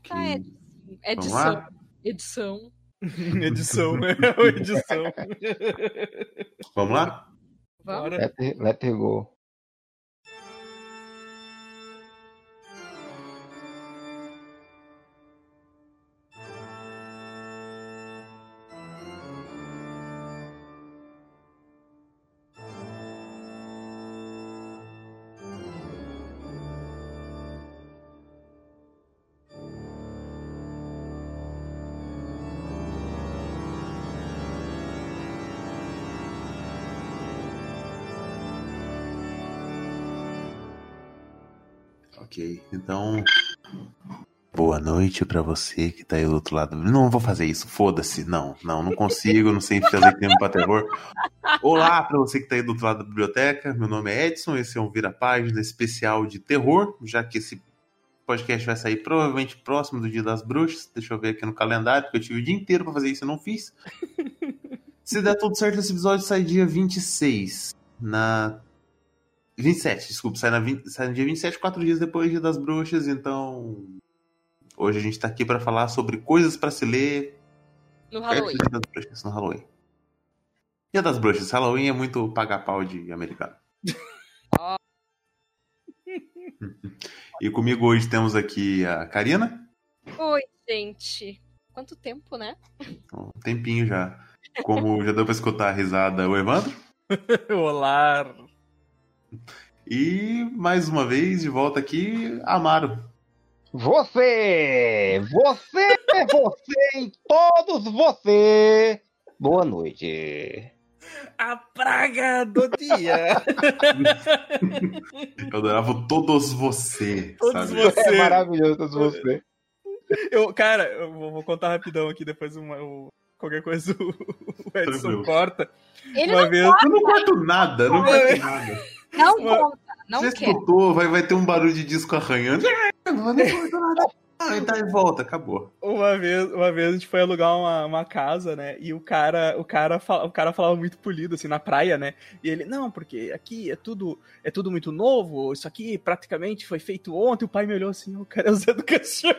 Ok. Ah, é- Vamos edição. lá? Edição. edição, né? edição. Vamos lá? Vamos? Let, it- let it go. Então. Boa noite pra você que tá aí do outro lado. Não vou fazer isso, foda-se. Não, não, não consigo, não sei fazer tempo pra terror. Olá pra você que tá aí do outro lado da biblioteca. Meu nome é Edson, esse é um Vira-Página especial de terror, já que esse podcast vai sair provavelmente próximo do Dia das Bruxas. Deixa eu ver aqui no calendário, porque eu tive o dia inteiro pra fazer isso e não fiz. Se der tudo certo, esse episódio sai dia 26. Na 27, desculpa, sai, na 20 sai no dia 27, quatro dias depois do Dia das Bruxas, então. Hoje a gente tá aqui pra falar sobre coisas pra se ler No Halloween. Dia das Bruxas, no Halloween. Dia das Bruxas, Halloween é muito pagar pau de americano. Ó. e comigo hoje temos aqui a Karina, Oi, gente. Quanto tempo, né? um tempinho já. Como já deu pra escutar a risada, o Evandro. Olá. E mais uma vez, de volta aqui, Amaro. Você! Você! Você e todos você! Boa noite. A praga do dia. Eu adorava todos você, Todos sabe? você. É maravilhoso todos você. Eu, cara, eu vou contar rapidão aqui, depois uma, o- qualquer coisa o, o Edson Tranquilo. corta. Ele Uma não, vez. Eu não corto nada, eu não corto nada. Não Uma- conta, não Você quer. escutou, vai, vai ter um barulho de disco arranhando. Não corto nada. Ah, e tá e volta, acabou. Uma vez, uma vez a gente foi alugar uma, uma casa, né? E o cara, o cara, fala- o cara falava muito polido assim na praia, né? E ele, não, porque aqui é tudo, é tudo muito novo. Isso aqui praticamente foi feito ontem. O pai me olhou assim, o cara é o Zé do Caixão.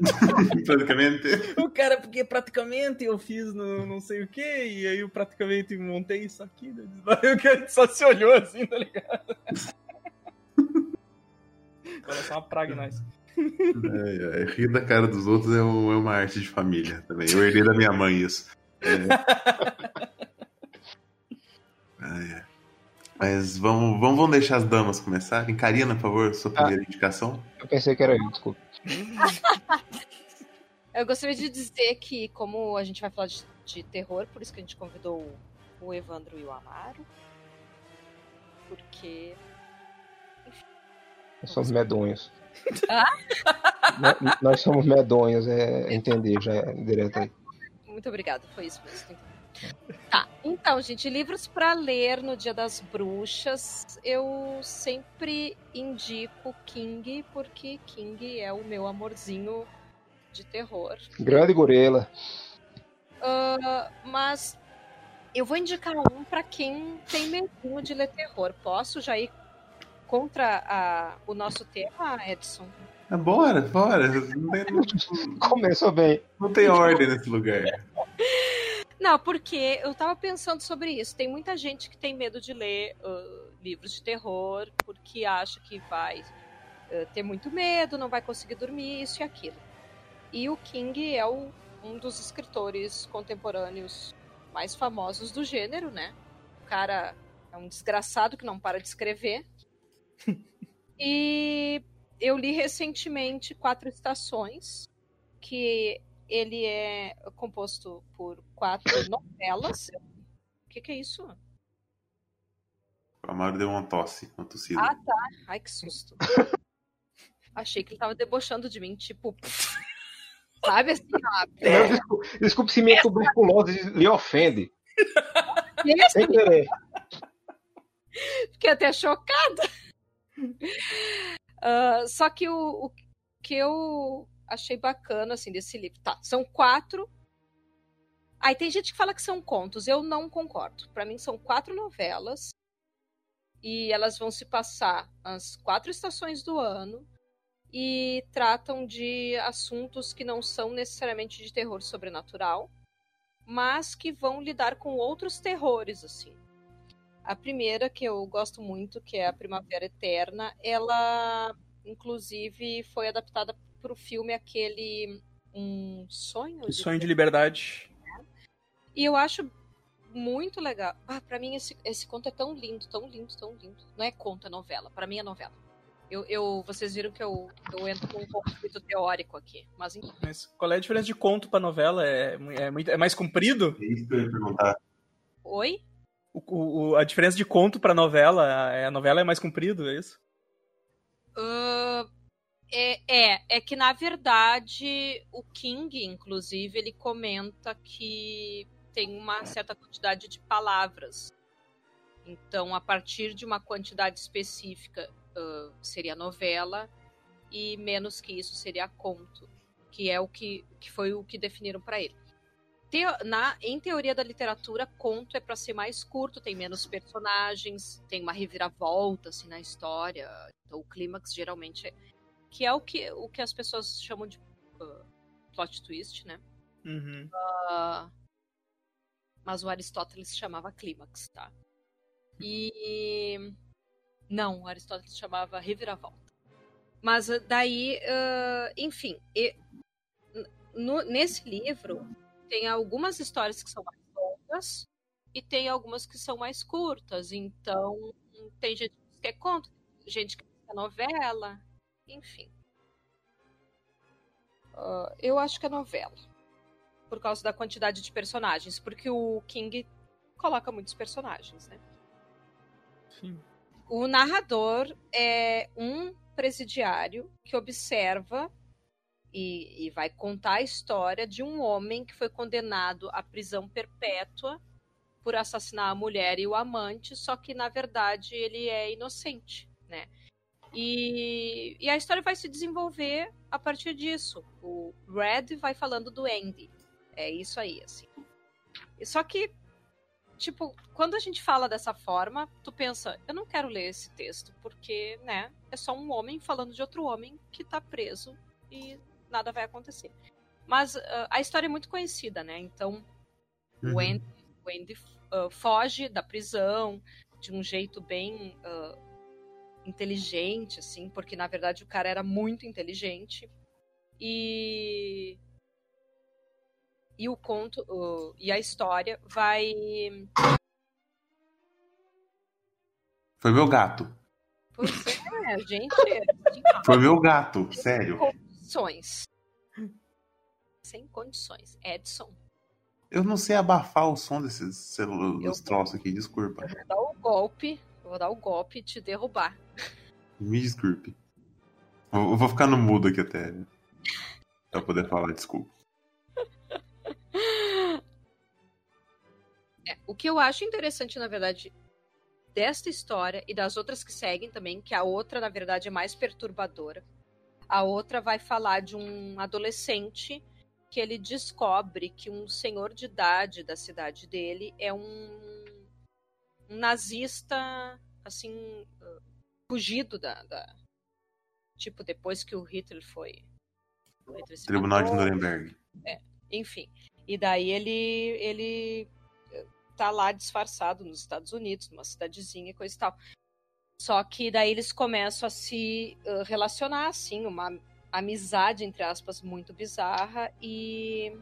Praticamente. O cara, porque praticamente eu fiz no não sei o que, e aí eu praticamente montei isso aqui. Né? Aí o cara só se olhou assim, tá ligado? Olha só uma praga em nós. É, é, rir da cara dos outros é, um- é uma arte de família também. Eu herdei da minha mãe isso. É. Ah, é. Mas vamos, vamos, vamos deixar as damas começarem. Karina, por favor, sua primeira indicação. Eu pensei que era eu, desculpa. Eu gostaria de dizer que, como a gente vai falar de, de terror, por isso que a gente convidou o, Evandro e o Amaro. Porque. Nós somos medonhos. Ah? Nós- somos medonhos, é entender já é direto aí. Muito obrigada, foi isso mesmo. Tá, então, gente, livros para ler no Dia das Bruxas, eu sempre indico King, porque King é o meu amorzinho de terror. Grande gorila. Ah, mas eu vou indicar um para quem tem medinho de ler terror. Posso já ir contra a- o nosso tema, Edson? Ah, bora, bora. Não tem, não- Começou bem. não tem ordem nesse lugar. Não, porque eu tava pensando sobre isso. Tem muita gente que tem medo de ler ah, livros de terror porque acha que vai ah, ter muito medo, não vai conseguir dormir, isso e aquilo. E o King é o- um dos escritores contemporâneos mais famosos do gênero, né? O cara é um desgraçado que não para de escrever. e eu li recentemente Quatro Estações, que ele é composto por quatro novelas. O que, que é isso? O Amaro deu uma tosse, uma tossida. Ah, tá. Ai, que susto. Achei que ele tava debochando de mim, tipo. Sabe assim, ó. Desculpe, desculpe se minha tuberculose lhe ofende. Sem querer. Fiquei até chocada. Ah, só que o, o que eu achei bacana, assim, desse livro. Tá, são quatro. Aí tem gente que fala que são contos. Eu não concordo. Pra mim, são quatro novelas. E elas vão se passar as quatro estações do ano. e tratam de assuntos que não são necessariamente de terror sobrenatural, mas que vão lidar com outros terrores, assim. A primeira, que eu gosto muito, que é a Primavera Eterna, ela, inclusive, foi adaptada para o filme aquele Um Sonho? Um Sonho de Liberdade. E eu acho muito legal. Ah, para mim esse, esse conto é tão lindo, tão lindo, tão lindo. Não é conto, é novela. Para mim é novela. Eu, eu, vocês viram que eu, eu entro com um conflito teórico aqui. Mas, mas qual é a diferença de conto para novela? É, é, muito, é mais comprido? É isso que eu ia perguntar. Oi? O, o, a diferença de conto para novela, é, a novela é mais comprido, é isso? Uh, é, é, é que na verdade o King, inclusive, ele comenta que tem uma certa quantidade de palavras. Então, a partir de uma quantidade específica uh, seria novela e menos que isso seria conto, que é o que, que foi o que definiram para ele. Na, em teoria da literatura, conto é para ser mais curto, tem menos personagens, tem uma reviravolta assim na história. Então o clímax geralmente é que é o que, o que as pessoas chamam de uh, plot twist, né? Uhum. Uh, mas o Aristóteles chamava clímax, tá? E não, Aristóteles chamava reviravolta. Mas uh, daí, uh, enfim, e, no, nesse livro tem algumas histórias que são mais longas e tem algumas que são mais curtas. Então, tem gente que quer conto, gente que quer novela, enfim. Uh, eu acho que é novela. Por causa da quantidade de personagens. Porque o King coloca muitos personagens, né? Sim. O narrador é um presidiário que observa e, e, vai contar a história de um homem que foi condenado à prisão perpétua por assassinar a mulher e o amante, só que na verdade ele é inocente, né? E, e a história vai se desenvolver a partir disso. O Red vai falando do Andy. É isso aí, assim. Só que tipo, quando a gente fala dessa forma, tu pensa, eu não quero ler esse texto, porque, né, é só um homem falando de outro homem que tá preso e nada vai acontecer. Mas uh, a história é muito conhecida, né? Então, uhum. o Andy, o Andy uh, foge da prisão de um jeito bem uh, inteligente, assim, porque na verdade o cara era muito inteligente. E e o conto e a história vai. Foi meu gato. Pois é, gente. Foi meu gato, sério. Condições. Sem condições. Edson. Eu não sei abafar o som desses celulares, troços aqui, desculpa. Eu vou dar o golpe, vou dar o golpe e te derrubar. Me desculpe. Eu vou ficar no mudo aqui até. Pra poder falar, desculpa. É, o que eu acho interessante, na verdade, desta história e das outras que seguem também, que a outra, na verdade, é mais perturbadora. A outra vai falar de um adolescente que ele descobre que um senhor de idade da cidade dele é um, um nazista, assim, fugido da, da, Tipo, depois que o Hitler foi. Tribunal de Nuremberg. É, enfim. E daí ele, ele tá lá disfarçado nos Estados Unidos, numa cidadezinha e coisa e tal. Só que daí eles começam a se relacionar, assim, uma amizade, entre aspas, muito bizarra e.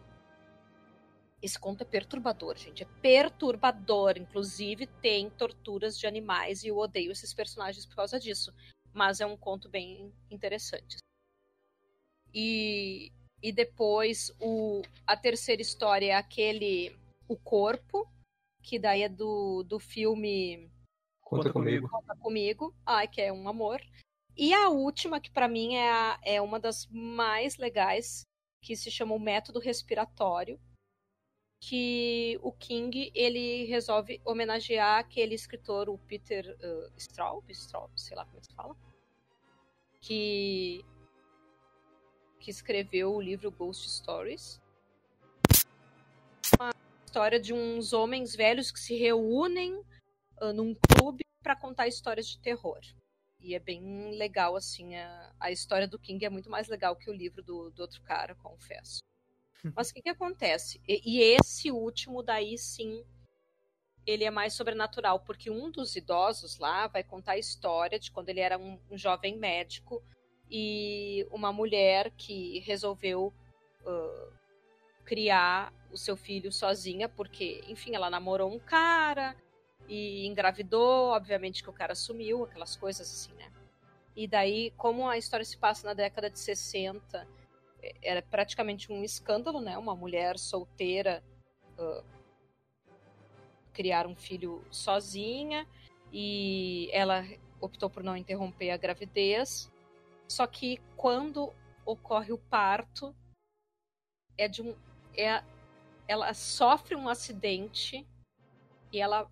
Esse conto é perturbador, gente. É perturbador. Inclusive, tem torturas de animais e eu odeio esses personagens por causa disso. Mas é um conto bem interessante. E, e depois o, a terceira história é aquele O Corpo, que daí é do, do filme Conta Comigo. Conta Comigo, ai, que é um amor. E a última, que para mim é, a, é uma das mais legais, que se chama O Método Respiratório, que o King ele resolve homenagear aquele escritor, o Peter uh, Straub, Straub, sei lá como é que se fala, que que escreveu o livro Ghost Stories. Uma história de uns homens velhos que se reúnem num clube para contar histórias de terror. e é bem legal, assim, a, a história do King é muito mais legal que o livro do, do outro cara, confesso. Mas o que, que acontece? E, e, esse último, daí sim, ele é mais sobrenatural, porque um dos idosos lá vai contar a história de quando ele era um, um jovem médico e uma mulher que resolveu uh, criar o seu filho sozinha, porque, enfim, ela namorou um cara e engravidou, obviamente que o cara sumiu, aquelas coisas assim, né? E daí, como a história se passa na década de 60, é, era praticamente um escândalo, né? Uma mulher solteira uh, criar um filho sozinha e ela optou por não interromper a gravidez. Só que quando ocorre o parto, é de um. É, ela sofre um acidente e ela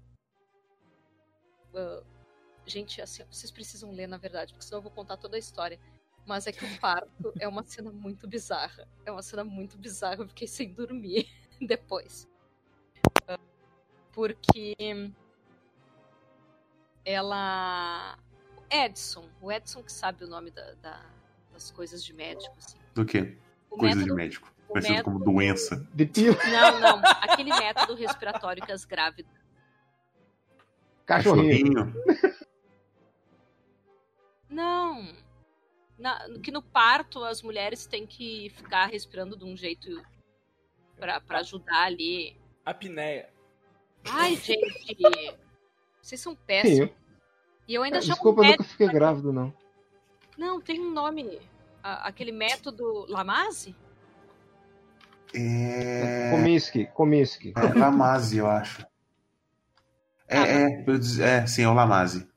Uh, gente, assim, vocês precisam ler, na verdade, porque senão eu vou contar toda a história. Mas é que o parto é uma cena muito bizarra. É uma cena muito bizarra. Eu fiquei sem dormir depois. Uh, porque ela. Edson, o Edson que sabe o nome da, da, das coisas de médico. Assim. Do quê? O coisas método, de médico. Conhecido método... como doença. Não, não. Aquele método respiratório que as grávidas Cachorrinho. Não. Na, que no parto as mulheres têm que ficar respirando de um jeito para ajudar ali. Apneia. Ai, gente. Vocês são péssimos. Sim. E eu ainda é, chamo Desculpa, eu nunca fiquei grávido, não. Não, tem um nome. aquele método Lamaze? É... Comiskey, Comiskey. É Lamaze, eu acho. É, ah, é, é, sim, é o Lamaze.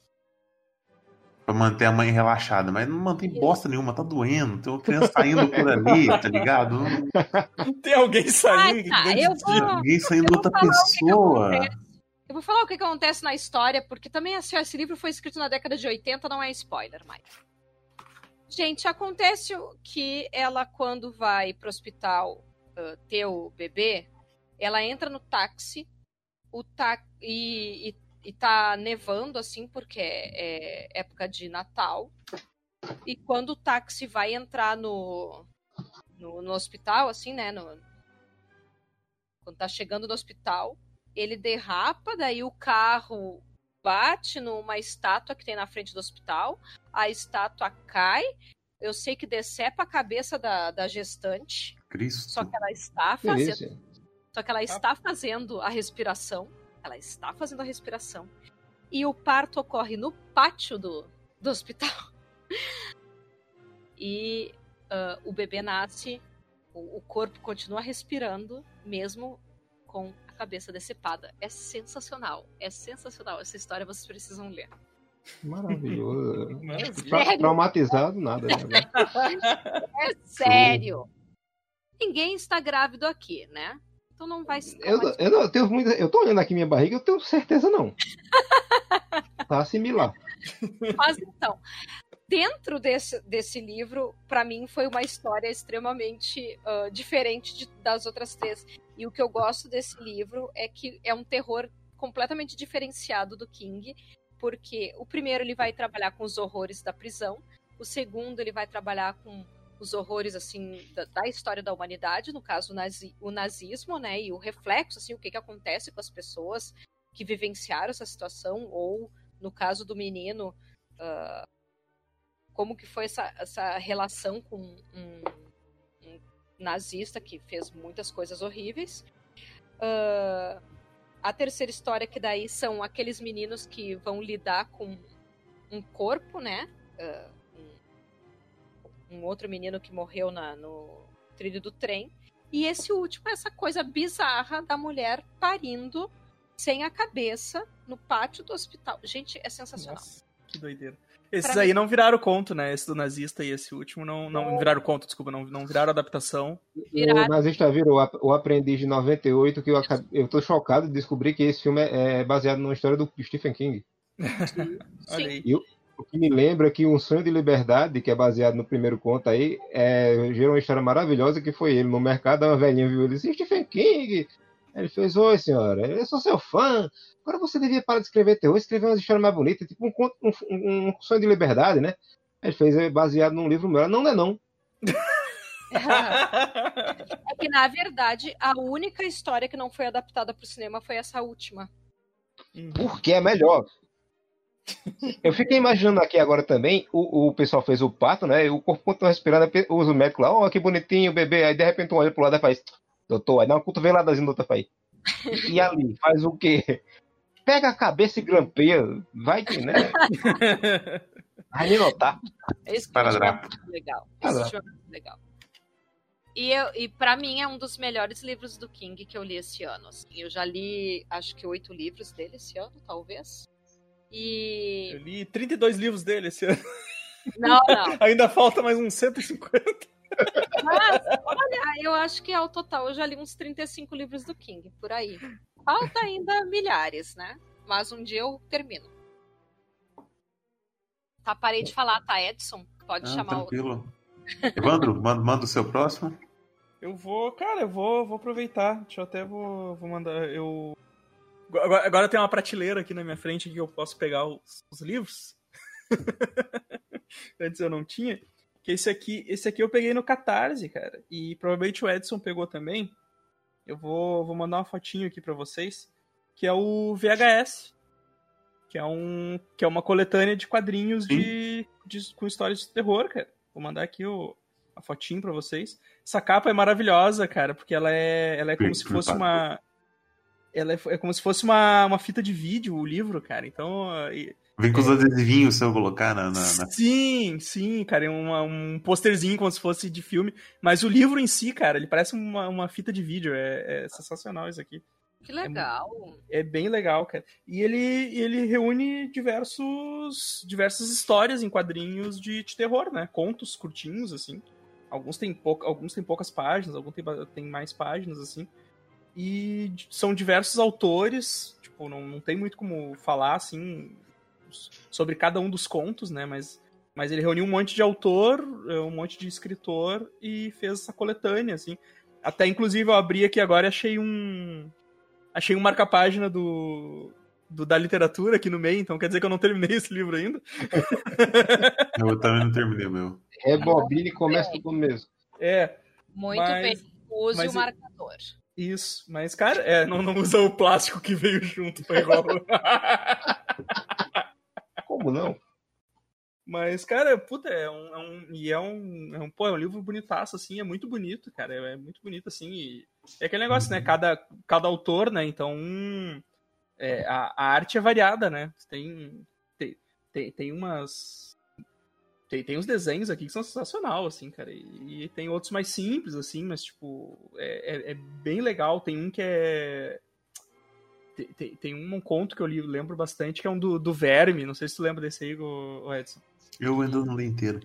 Pra manter a mãe relaxada, mas não mantém bosta nenhuma, tá doendo. Tem uma criança saindo por ali, tá ligado? Tem alguém saindo. Ah, tá. eu vou, alguém saindo de outra pessoa. Eu vou falar o que acontece na história, porque também assim, esse livro foi escrito na década de 80, não é spoiler, mais. Gente, acontece que ela, quando vai pro hospital uh, ter o bebê, ela entra no táxi o tá e, e, e tá nevando assim porque é, é época de Natal e quando o táxi vai entrar no, no, no hospital assim né no, quando tá chegando no hospital ele derrapa daí o carro bate numa estátua que tem na frente do hospital a estátua cai eu sei que decepa a cabeça da, da gestante Cristo. só que ela está fazendo só que ela está fazendo a respiração. Ela está fazendo a respiração. E o parto ocorre no pátio do, do hospital. E uh, o bebê nasce, o, o corpo continua respirando, mesmo com a cabeça decepada. É sensacional. É sensacional. Essa história vocês precisam ler. Maravilhoso. Tra traumatizado, nada. Né? é sério. Ninguém está grávido aqui, né? Então não vai. Eu, eu, eu, tenho muita, eu tô olhando aqui minha barriga, eu tenho certeza não. tá similar. Mas então, dentro desse, desse livro, para mim foi uma história extremamente uh, diferente de, das outras três. E o que eu gosto desse livro é que é um terror completamente diferenciado do King, porque o primeiro ele vai trabalhar com os horrores da prisão, o segundo ele vai trabalhar com os horrores assim da, da, história da humanidade, no caso o, nazi, o nazismo, né, e o reflexo assim o que que acontece com as pessoas que vivenciaram essa situação ou no caso do menino uh, como que foi essa, essa relação com um, um nazista que fez muitas coisas horríveis. Uh, a terceira história que daí são aqueles meninos que vão lidar com um corpo, né? Uh, um outro menino que morreu na, no trilho do trem. E esse último é essa coisa bizarra da mulher parindo sem a cabeça no pátio do hospital. Gente, é sensacional. Nossa, que doideira. Esses pra aí mim... não viraram conto, né? Esse do nazista e esse último não, não viraram conto, desculpa, não, não viraram adaptação. Viraram. O nazista virou o Aprendiz de 98, que eu, eu tô chocado de descobrir que esse filme é, é baseado numa história do Stephen King. Sim. Olha aí. E, o que me lembra que Um Sonho de Liberdade, que é baseado no primeiro conto aí, é, gerou uma história maravilhosa que foi ele no mercado, uma velhinha viu ele disse, Stephen King, ele fez, oi senhora, eu sou seu fã. Agora você devia parar de escrever terror, escrever umas histórias mais bonitas, tipo um, conto- um, um- um sonho de liberdade, né? Ele fez, é baseado num livro meu. Não, não é não. É que, na verdade, a única história que não foi adaptada pro cinema foi essa última. Porque é melhor. Eu fiquei imaginando aqui agora também, o, o pessoal fez o parto, né? E o corpo continua respirando, aí usa o médico lá, ó, que bonitinho, bebê. Aí de repente um olha pro lado e faz, doutor, aí dá uma cotoveladazinha do outro pai. E ali, faz o quê? Pega a cabeça e grampeia, vai que, né? Vai nem notar. Filme Para é legal. Filme é muito legal. E, eu, e para mim é um dos melhores livros do King que eu li esse ano. assim. Eu já li, acho que oito livros dele esse ano, talvez. E. Eu li 32 livros dele esse ano. Não, não. Ainda falta mais uns 150. Mas, olha, eu acho que ao total eu já li uns 35 livros do King, por aí. Falta ainda milhares, né? Mas um dia eu termino. Tá, parei de falar, tá, Edson? Pode Ah, chamar o. tranquilo. Evandro, manda, manda o seu próximo. Eu vou, cara, eu vou, vou aproveitar. Deixa eu até vou, vou mandar. Eu. Agora, agora tem uma prateleira aqui na minha frente que eu posso pegar os, os livros. Antes eu não tinha. Que esse aqui, esse aqui eu peguei no Catarse, cara. E provavelmente o Edson pegou também. Eu vou, vou mandar uma fotinho aqui pra vocês. Que é o VHS. Que é, um, que é uma coletânea de quadrinhos de, de- com histórias de terror, cara. Vou mandar aqui o, a fotinho pra vocês. Essa capa é maravilhosa, cara, porque ela é, ela é como se fosse uma. Ela é, é como se fosse uma, uma fita de vídeo, o livro, cara. Então. ah, e- Vem com os adesivinhos se eu colocar na. na- na- Sim, sim, cara. É uma- um posterzinho como se fosse de filme. Mas o livro em si, cara, ele parece uma, uma fita de vídeo. É, é sensacional isso aqui. Que legal. É bem legal, cara. E ele, ele reúne diversos, diversas histórias em quadrinhos de, de terror, né? Contos curtinhos, assim. Alguns têm, pouca, alguns têm poucas páginas, alguns têm, têm mais páginas, assim. E são diversos autores, tipo, não, não tem muito como falar, assim, sobre cada um dos contos, né? Mas, mas ele reuniu um monte de autor, eh, um monte de escritor e fez essa coletânea, assim. Até, inclusive, eu abri aqui agora e achei um... Achei um marca-página do, do- da literatura aqui no meio, então quer dizer que eu não terminei esse livro ainda. Eu também não terminei o meu. Rebobine e começa tudo mesmo. É, Muito Mas- bem. Use mas o eu- marcador. Isso. Mas, cara, é, não, não usa o plástico que veio junto, foi igual. Como não? Mas, cara, puta, é um. É um e é um, é um. Pô, é um livro bonitaço, assim, é muito bonito, cara. É, é muito bonito, assim. E é aquele negócio, né? Cada, cada autor, né? Então. é, a, a arte é variada, né? Tem. Tem, tem, tem umas. Tem, tem uns desenhos aqui que são sensacional, assim, cara. E, e tem outros mais simples, assim, mas, tipo, é, é, é bem legal. Tem um que é. Tem, tem, tem um conto que eu li, lembro bastante, que é um do, do Verme. Não sei se tu lembra desse aí, ô Edson. Eu ainda não li inteiro.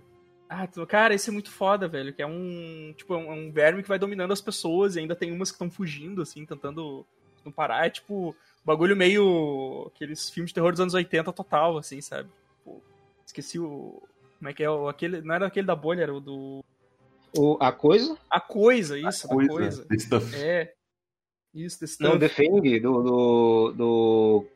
Ah, cara, esse é muito foda, velho. Que é um. Tipo, é um, é um verme que vai dominando as pessoas e ainda tem umas que estão fugindo, assim, tentando não parar. É tipo, bagulho meio. aqueles filmes de terror dos anos 80 total, assim, sabe? Tipo, esqueci o. Como é que é? O, aquele, não era aquele da bolha, era o do. O, a coisa? A coisa, isso, a Coisa, coisa. the stuff. É. Isso, desse Não, tanto. The Thing, do, do, do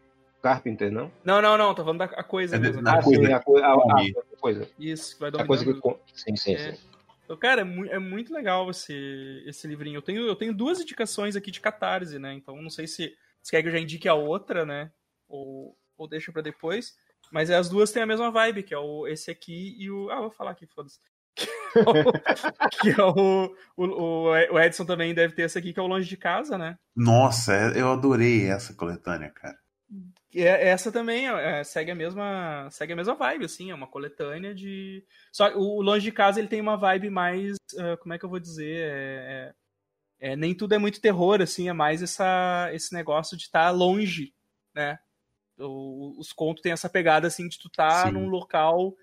Carpenter, não? Não, não, não, tô falando da a coisa É mesmo. da? Ah, coisa sim, a, coi- a, a, a coisa. Isso, que vai A dominando. coisa que. Sim, sim, É. sim. Então, Cara, é, mu- é muito legal esse, esse livrinho. Eu tenho, eu tenho duas indicações aqui de catarse, né? Então não sei se você quer que eu já indique a outra, né? Ou, ou deixa pra depois. Mas as duas têm a mesma vibe, que é o, esse aqui e o. Ah, vou falar aqui, foda-se. que é o, o, o Edson também deve ter esse aqui, que é o Longe de Casa, né? Nossa, é- eu adorei essa coletânea, cara. É- essa também é, segue a mesma segue a mesma vibe assim é uma coletânea de só o longe de casa ele tem uma vibe mais ah, como é que eu vou dizer é, é- é, nem tudo é muito terror assim é mais essa esse negócio de estar longe né O- os contos têm essa pegada assim de tu estar Sim. num local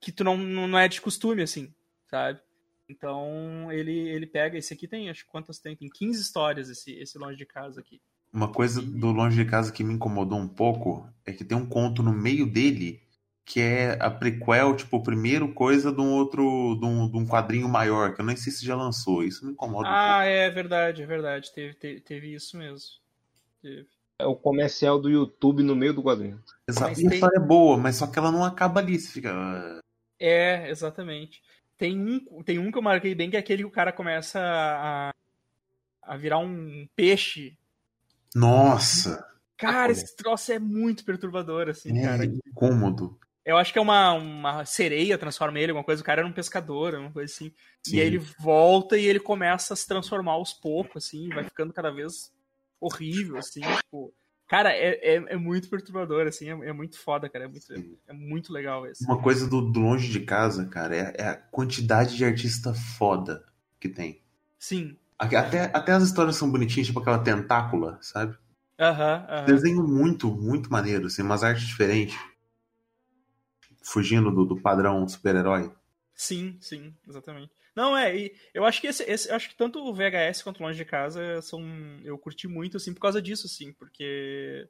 que tu não, não é de costume assim sabe então ele ele pega esse aqui tem acho que quantas tem tem 15 histórias esse esse longe de casa aqui Uma coisa do Longe de Casa que me incomodou um pouco é que tem um conto no meio dele que é a prequel, tipo, o primeiro coisa de um outro, de um, de um quadrinho maior, que eu nem sei se já lançou. Isso me incomoda. Ah, um é verdade, é verdade. Teve, teve, teve isso mesmo. Teve. É o comercial do YouTube no meio do quadrinho. Exato. Tem... a história é boa, mas só que ela não acaba ali. Você fica. Ah. É, exatamente. Tem um, tem um que eu marquei bem, que é aquele que o cara começa a, a virar um peixe. Nossa! Cara, esse troço é muito perturbador, assim, é cara. incômodo. Eu acho que é uma, uma sereia, transforma ele, alguma coisa. O cara era um pescador, uma coisa assim. Sim. E aí ele volta e ele começa a se transformar aos poucos, assim, vai ficando cada vez horrível, assim, tipo. Cara, é, é, é, muito perturbador, assim, é, é, muito foda, cara. É muito, é muito legal esse. Uma coisa do, do longe de casa, cara, é, é, a quantidade de artista foda que tem. Sim. Até, até as histórias são bonitinhas, tipo aquela tentácula, sabe? Aham, uh -huh, uh -huh. Desenho muito, muito maneiro, assim, umas artes diferentes. Fugindo do, do padrão super-herói. Sim, sim, exatamente. Não, é, e eu acho que esse, esse, eu acho que tanto o VHS quanto Longe de Casa são. Eu curti muito, assim, por causa disso, assim, porque.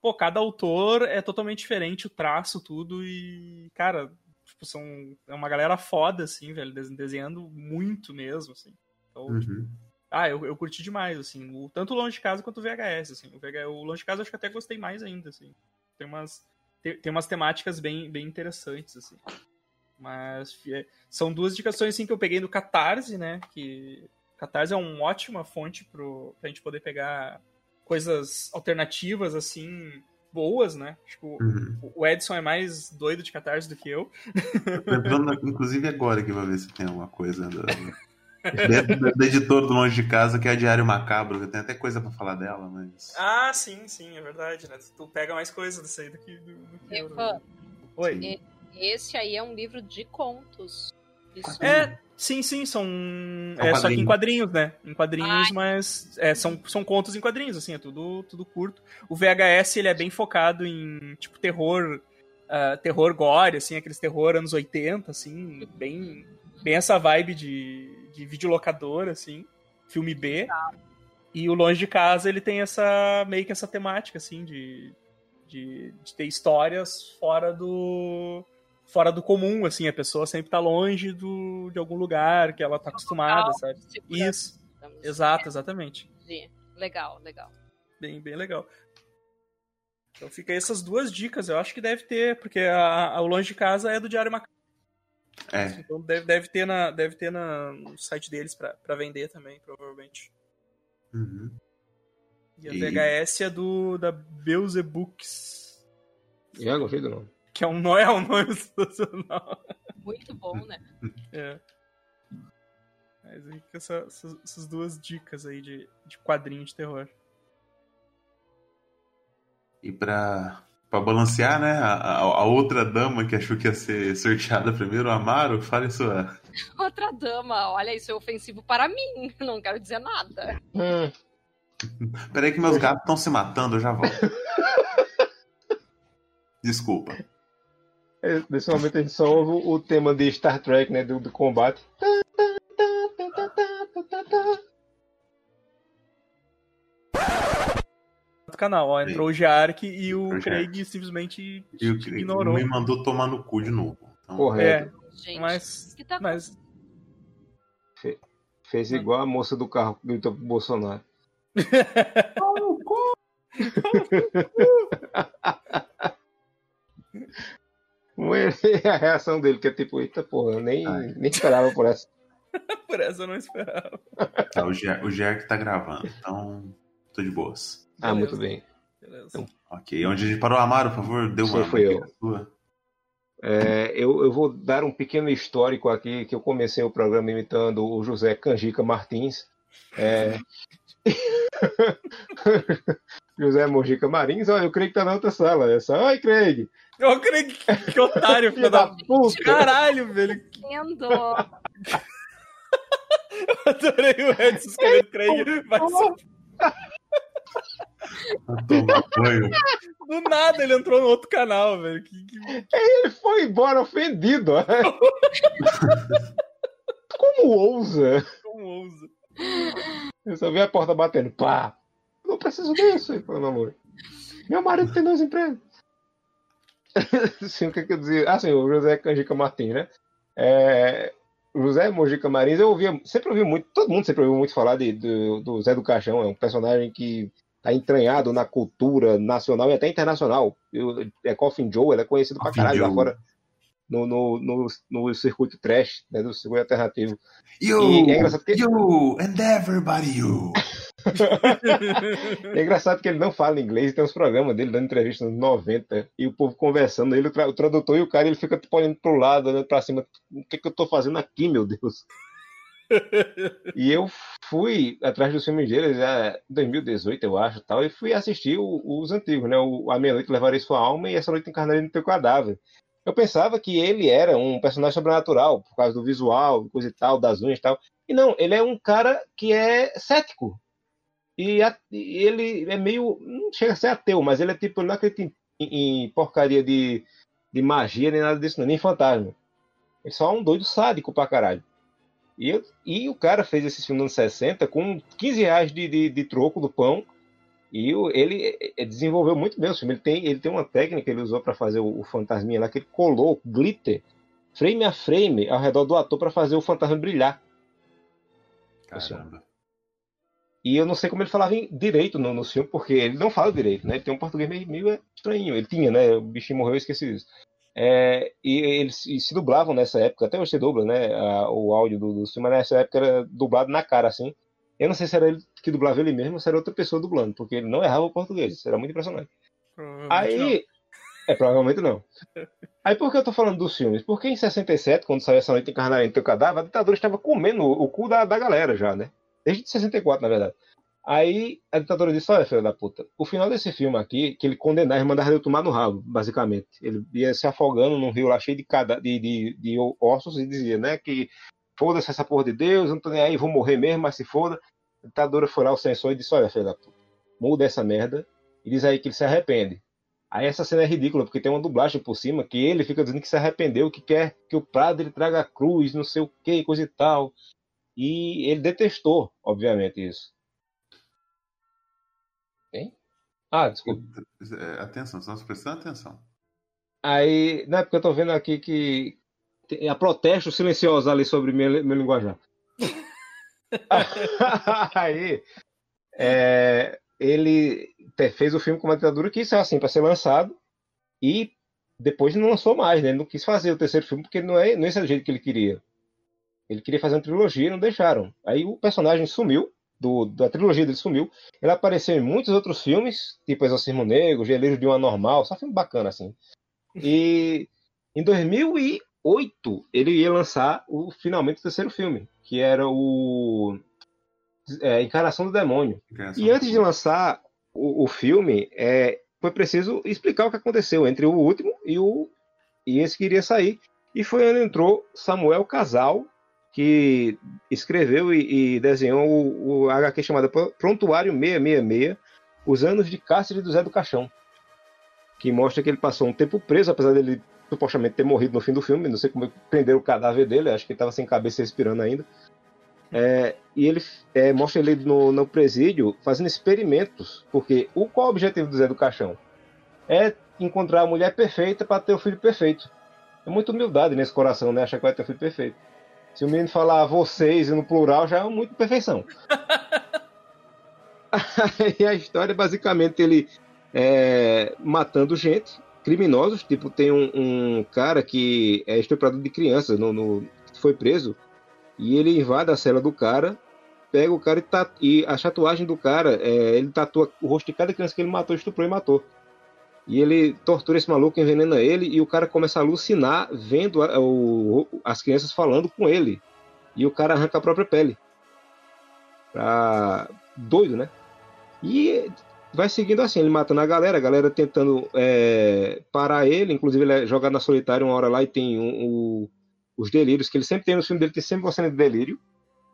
Pô, cada autor é totalmente diferente, o traço, tudo, e, cara, tipo, são. É uma galera foda, assim, velho, desenhando muito mesmo, assim. Então, uhum. tipo, ah, eu, eu curti demais, assim, o, tanto o Longe de Casa quanto o VHS, assim. O, VHS, o Longe de Casa eu acho que até gostei mais ainda, assim. Tem umas, tem, tem umas temáticas bem, bem interessantes, assim. Mas é, são duas indicações assim, que eu peguei no Catarse, né? Que Catarse é uma ótima fonte pro, pra gente poder pegar coisas alternativas, assim, boas, né? Tipo, uhum. o Edson é mais doido de Catarse do que eu. Lembrando, inclusive agora que vai ver se tem alguma coisa do, do, do editor do Longe de Casa, que é a Diário Macabro, que tem até coisa pra falar dela, mas. Ah, sim, sim, é verdade, né? Tu pega mais coisa disso aí do que, do, do que eu. Né? Oi. Esse aí é um livro de contos. Isso. É, sim, sim, são. É, é só que em quadrinhos, né? Em quadrinhos, Ai. mas é, são, são contos em quadrinhos, assim, é tudo, tudo curto. O VHS ele é bem focado em, tipo, terror. Uh, terror gore, assim, aqueles terror anos 80, assim, bem, bem essa vibe de, de videolocador, assim, filme B. Tá. E o Longe de Casa, ele tem essa, meio que essa temática, assim, de, de, de ter histórias fora do, fora do comum, assim, a pessoa sempre tá longe do, de algum lugar que ela tá acostumada, sabe? Isso. Exato, exatamente. Legal, legal. Bem, bem legal. Então fica aí essas duas dicas, eu acho que deve ter, porque a, a, o Longe de Casa é do Diário Macabro. É. Então deve, deve ter, na, deve ter na, no site deles para vender também, provavelmente. Uhum. E a e... VHS é do da Beelzebooks. É, gostei do nome. Que é um, não é um nome sensacional. Muito bom, né? É. Mas aí fica essa, essas, essas, duas dicas aí de, de quadrinho de terror. E pra, pra balancear, né? A, a, a, outra dama que achou que ia ser sorteada primeiro, o Amaro, fale sua. Outra dama, olha, isso é ofensivo para mim. Não quero dizer nada. Hum. Peraí que meus gatos estão se matando, eu já volto. Desculpa. É, nesse momento a gente só ouve o tema de Star Trek, né? Do, do combate. canal, ó, entrou o Jark e o Craig simplesmente e o Craig ignorou. me mandou tomar no cu de novo. Então... Correto. É, Gente, mas, tá mas... Fe, fez igual a moça do carro que gritou pro Bolsonaro. a reação dele, que é tipo, eita porra, eu nem, nem esperava por essa. por essa eu não esperava. Tá, o, Ger, o Ger que tá gravando, então tô de boas. Ah, muito bem. Beleza. Então, ok, onde a gente parou, Amaro, por favor, deu uma. Foi eu. É, eu. Eu vou dar um pequeno histórico aqui, que eu comecei o programa imitando o José Canjica Martins. É... José Mojica Marins, olha, eu creio que tá na outra sala. Essa, ai, Craig, Ô, Craig, que otário, filho da puta. Caralho, velho. Entendo. Eu adorei o Edson escrevendo Craig. Mas... Do nada ele entrou no outro canal, velho. Que, que... Ele foi embora ofendido. Né? Como ousa? Como ousa? Eu só vi a porta batendo. Pá! Não preciso disso, meu amor. Meu marido tem dois empregos. sim, o que, que eu dizia? Ah, sim, o José Canjica Martins, né? É, José Mojica Marins, eu ouvia, sempre ouvi muito, todo mundo sempre ouviu muito falar de, do, do Zé do Caixão, é um personagem que está entranhado na cultura nacional e até internacional. Eu, é Coffin Joe, ele é conhecido Coffin pra caralho Joe. lá fora no, no, no, no, circuito trash, né, do circuito alternativo. You, e é engraçado que... you, and everybody you. é engraçado que ele não fala inglês, tem uns programas dele dando entrevista nos 90 e o povo conversando, ele, o, tra o tradutor e o cara, ele fica tipo, olhando pro lado, olhando pra cima, o que que eu tô fazendo aqui, meu Deus? e eu fui atrás dos filmes dele já em 2018, eu acho, tal, e fui assistir o, os antigos, né? O A Meia Noite Levarei Sua Alma e Essa Noite Encarnarei no Teu Cadáver. Eu pensava que ele era um personagem sobrenatural, por causa do visual, coisa e tal, das unhas e tal. E não, ele é um cara que é cético. E, a, e ele é meio. Não chega a ser ateu, mas ele é tipo, não acredita em, em porcaria de, de magia nem nada disso, não, nem fantasma. Ele só é um doido sádico pra caralho. E, eu, e o cara fez esse filme nos anos 60 com 15 reais de, de, de troco do pão e ele desenvolveu muito bem o filme. Ele tem, ele tem uma técnica que ele usou para fazer o, o fantasminha lá, que ele colou glitter frame a frame ao redor do ator para fazer o fantasma brilhar. Caramba. E eu não sei como ele falava direito no, no filme, porque ele não fala direito, né? Ele tem um português meio, meio estranho. Ele tinha, né? O bichinho morreu, eu esqueci disso. É, e eles se dublavam nessa época, até hoje se dubla, né? A, o áudio do, do filme, mas nessa época era dublado na cara, assim. Eu não sei se era ele que dublava ele mesmo ou se era outra pessoa dublando, porque ele não errava o português. Isso era muito impressionante. Aí. Não. É, provavelmente não. Aí por que eu tô falando dos filmes? Porque em 67, quando saiu essa noite encarnada em teu cadáver, a ditadura estava comendo o cu da, da galera já, né? Desde 64, na verdade. Aí a ditadura disse: Olha, filho da puta, o final desse filme aqui, que ele condenava e mandava ele tomar no rabo, basicamente. Ele ia se afogando num rio lá cheio de, cada, de, de, de ossos e dizia, né, que foda-se essa porra de Deus, não tô nem aí, vou morrer mesmo, mas se foda. A ditadura foi lá o censor e disse: Olha, filho da puta, muda essa merda e diz aí que ele se arrepende. Aí essa cena é ridícula, porque tem uma dublagem por cima que ele fica dizendo que se arrependeu, que quer que o padre traga a cruz, não sei o que, coisa e tal. E ele detestou, obviamente, isso. Hein? Ah, desculpa. É, atenção, estamos prestando atenção. Aí, não é porque eu tô vendo aqui que a protesto silencioso ali sobre meu, meu linguajar. Aí, é, ele fez o filme com uma ditadura que saiu assim para ser lançado e depois não lançou mais, né? Ele não quis fazer o terceiro filme porque não é, não é esse o jeito que ele queria. Ele queria fazer uma trilogia e não deixaram. Aí o personagem sumiu, do, da trilogia dele sumiu. Ele apareceu em muitos outros filmes, tipo Exorcismo Negro, Geleiro de uma Normal, só filme bacana assim. E em 2000 e 2008, ele ia lançar o finalmente o terceiro filme, que era o é, Encarnação do Demônio. Encarnação e antes de lançar o, o filme, é, foi preciso explicar o que aconteceu entre o último e o e esse que iria sair. E foi onde entrou Samuel Casal, que escreveu e, e desenhou o, o HQ chamado Prontuário 666, Os Anos de Cárcere do Zé do Caixão, que mostra que ele passou um tempo preso, apesar dele supostamente ter morrido no fim do filme, não sei como prenderam o cadáver dele, acho que ele estava sem cabeça respirando ainda. É, e ele é, mostra ele no, no, presídio fazendo experimentos, porque o qual o objetivo do Zé do Caixão? É encontrar a mulher perfeita para ter o filho perfeito. É muita humildade nesse coração, né? Achar que vai ter o filho perfeito. Se o menino falar vocês no plural, já é muita perfeição. e a história é basicamente ele é, matando gente criminosos, tipo, tem um, um cara que é estuprador de crianças, no, no, foi preso, e ele invade a cela do cara, pega o cara e, tat, e a tatuagem do cara, é, ele tatua o rosto de cada criança que ele matou, estuprou e matou. E ele tortura esse maluco, envenena ele, e o cara começa a alucinar vendo a, o, as crianças falando com ele. E o cara arranca a própria pele. Pra... Doido, né? E vai seguindo assim, ele matando a galera, a galera tentando é, parar ele, inclusive ele é jogado na solitária uma hora lá e tem um, um, os delírios, que ele sempre tem no filme dele, tem sempre uma cena de delírio.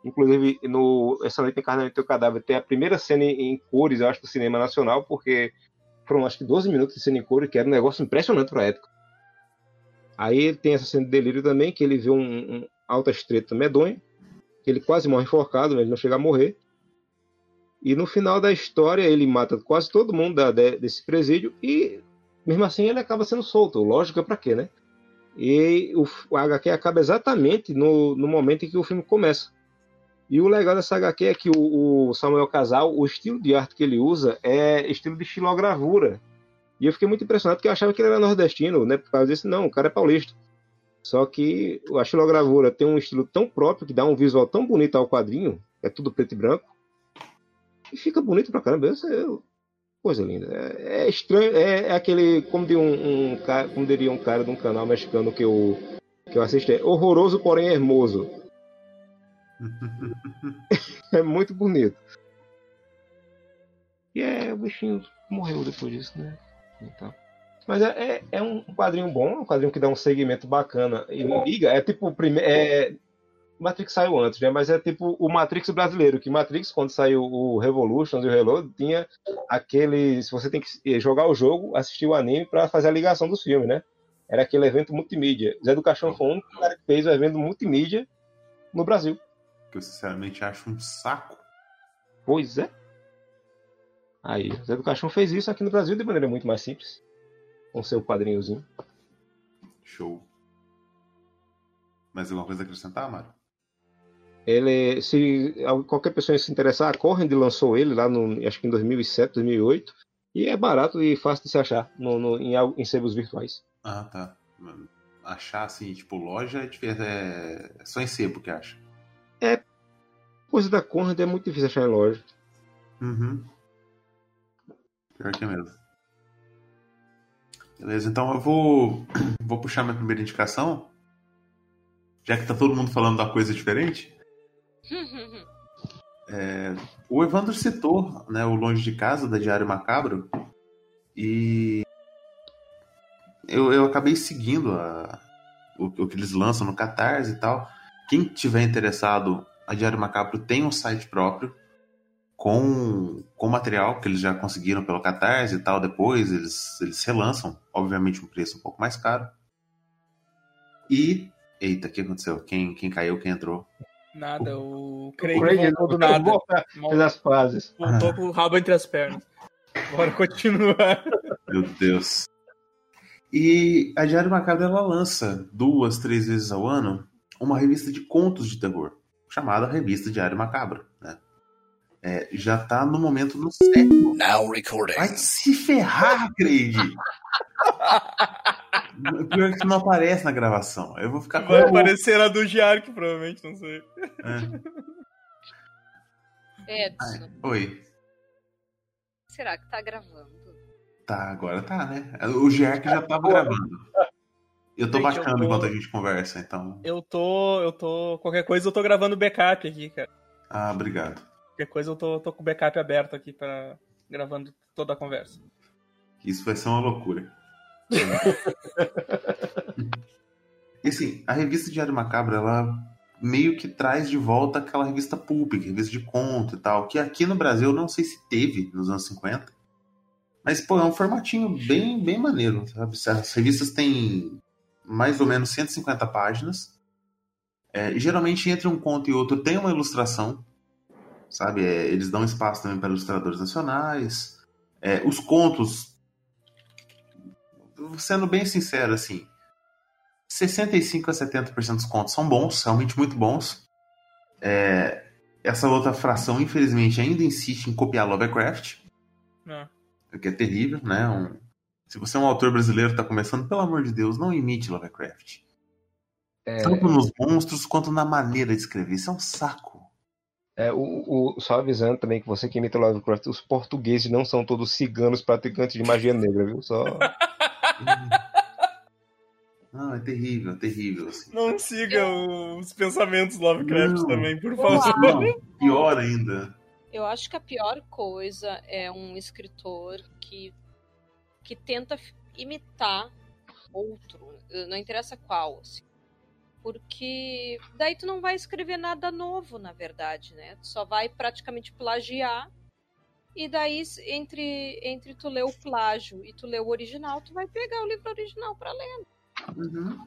Inclusive, no Essa Noite Encarnada em Teu Cadáver tem a primeira cena em cores, eu acho, do cinema nacional, porque foram acho que 12 minutos de cena em cores, que era um negócio impressionante pra época. Aí tem essa cena de delírio também, que ele vê um, um alta estreita medonha, que ele quase morre enforcado, mas ele não chega a morrer. E no final da história ele mata quase todo mundo da, desse presídio e mesmo assim ele acaba sendo solto. Lógica pra quê, né? E o, o HQ acaba exatamente no, no momento em que o filme começa. E o legal dessa HQ é que o, o, Samuel Casal, o estilo de arte que ele usa é estilo de xilogravura. E eu fiquei muito impressionado porque eu achava que ele era nordestino, né? Por causa disso, não, o cara é paulista. Só que a xilogravura tem um estilo tão próprio que dá um visual tão bonito ao quadrinho, é tudo preto e branco, e fica bonito pra caramba. Isso é coisa linda. É, é estranho, é, é, aquele, como, de um, um, como diria um cara de um canal mexicano que eu, que eu assisto, é horroroso, porém hermoso. é muito bonito. E é, o bichinho morreu depois disso, né? Então. Mas é, é, é, um quadrinho bom, um quadrinho que dá um segmento bacana e não liga. É tipo, prime... é... Matrix saiu antes, né? Mas é tipo o Matrix brasileiro, que Matrix, quando saiu o Revolutions e o Reload, tinha aquele. Se você tem que jogar o jogo, assistir o anime para fazer a ligação dos filmes, né? Era aquele evento multimídia. Zé do Caixão foi o único cara que fez o evento multimídia no Brasil. Que eu sinceramente acho um saco. Pois é. Aí, Zé do Caixão fez isso aqui no Brasil de maneira muito mais simples com seu quadrinhozinho. Show. Mais alguma coisa a acrescentar, Mário? Ele, se qualquer pessoa se interessar, a Corrend lançou ele lá no, acho que em 2007, 2008, e é barato e fácil de se achar no, no em, em sebos virtuais. Ah, tá. Achar assim, tipo, loja é, é, é só em sebo que acha. É. Coisa da Corrend é muito difícil achar em loja. Uhum. Pior que é mesmo. Beleza, então eu vou, vou puxar minha primeira indicação. Já que tá todo mundo falando da coisa diferente. É, o Evandro citou né, o Longe de Casa, da Diário Macabro. E eu, eu acabei seguindo a, o, o, que eles lançam no Catarse e tal. Quem tiver interessado, a Diário Macabro tem um site próprio com, com material que eles já conseguiram pelo Catarse e tal, depois eles, eles relançam, obviamente um preço um pouco mais caro. E. Eita, o que aconteceu? Quem, quem caiu, quem entrou? Nada, o, o Craig, Craig voltou do nada. Fez as fases. Voltou com o rabo entre as pernas. Bora continuar. Meu Deus. E a Diário Macabro ela lança duas, três vezes ao ano uma revista de contos de terror, chamada Revista Diário Macabro. Né? É, já tá no momento no sétimo. Now recording. Vai se ferrar, Craig! Pior que não aparece na gravação. Eu vou ficar Vai aparecer a do Jark, provavelmente, não sei. É. Edson. oi. Será que tá gravando? Tá, agora tá, né? O Jark já tava gravando. Eu tô baixando eu tô... enquanto a gente conversa, então. Eu tô. Eu tô. Qualquer coisa eu tô gravando backup aqui, cara. Ah, obrigado. Qualquer coisa eu tô, tô com o backup aberto aqui para gravando toda a conversa. Isso vai ser uma loucura. e assim, a revista Diário Macabro, ela meio que traz de volta aquela revista pública, revista de conto e tal, que aqui no Brasil eu não sei se teve nos anos 50. Mas, pô, é um formatinho bem, bem maneiro, sabe? As revistas têm mais ou menos 150 páginas. É, geralmente entre um conto e outro tem uma ilustração sabe? É, eles dão espaço também para ilustradores nacionais. É, os contos, sendo bem sincero, assim, 65 a 70% dos contos são bons, realmente muito bons. É, essa outra fração, infelizmente, ainda insiste em copiar Lovecraft. É. O que é terrível, né? Um, se você é um autor brasileiro está começando, pelo amor de Deus, não imite Lovecraft. É... Tanto nos monstros quanto na maneira de escrever. Isso é um saco. É, o, o, só avisando também que você que imita Lovecraft, os portugueses não são todos ciganos praticantes de magia negra, viu? Só. Não, é terrível, é terrível. Assim. Não siga os pensamentos Lovecraft não. também, por favor. Não, pior ainda. Eu acho que a pior coisa é um escritor que, que tenta imitar outro, não interessa qual. Assim porque daí tu não vai escrever nada novo, na verdade, né? Tu só vai praticamente plagiar. E daí, entre, entre tu ler o plágio e tu ler o original, tu vai pegar o livro original para ler. Uhum.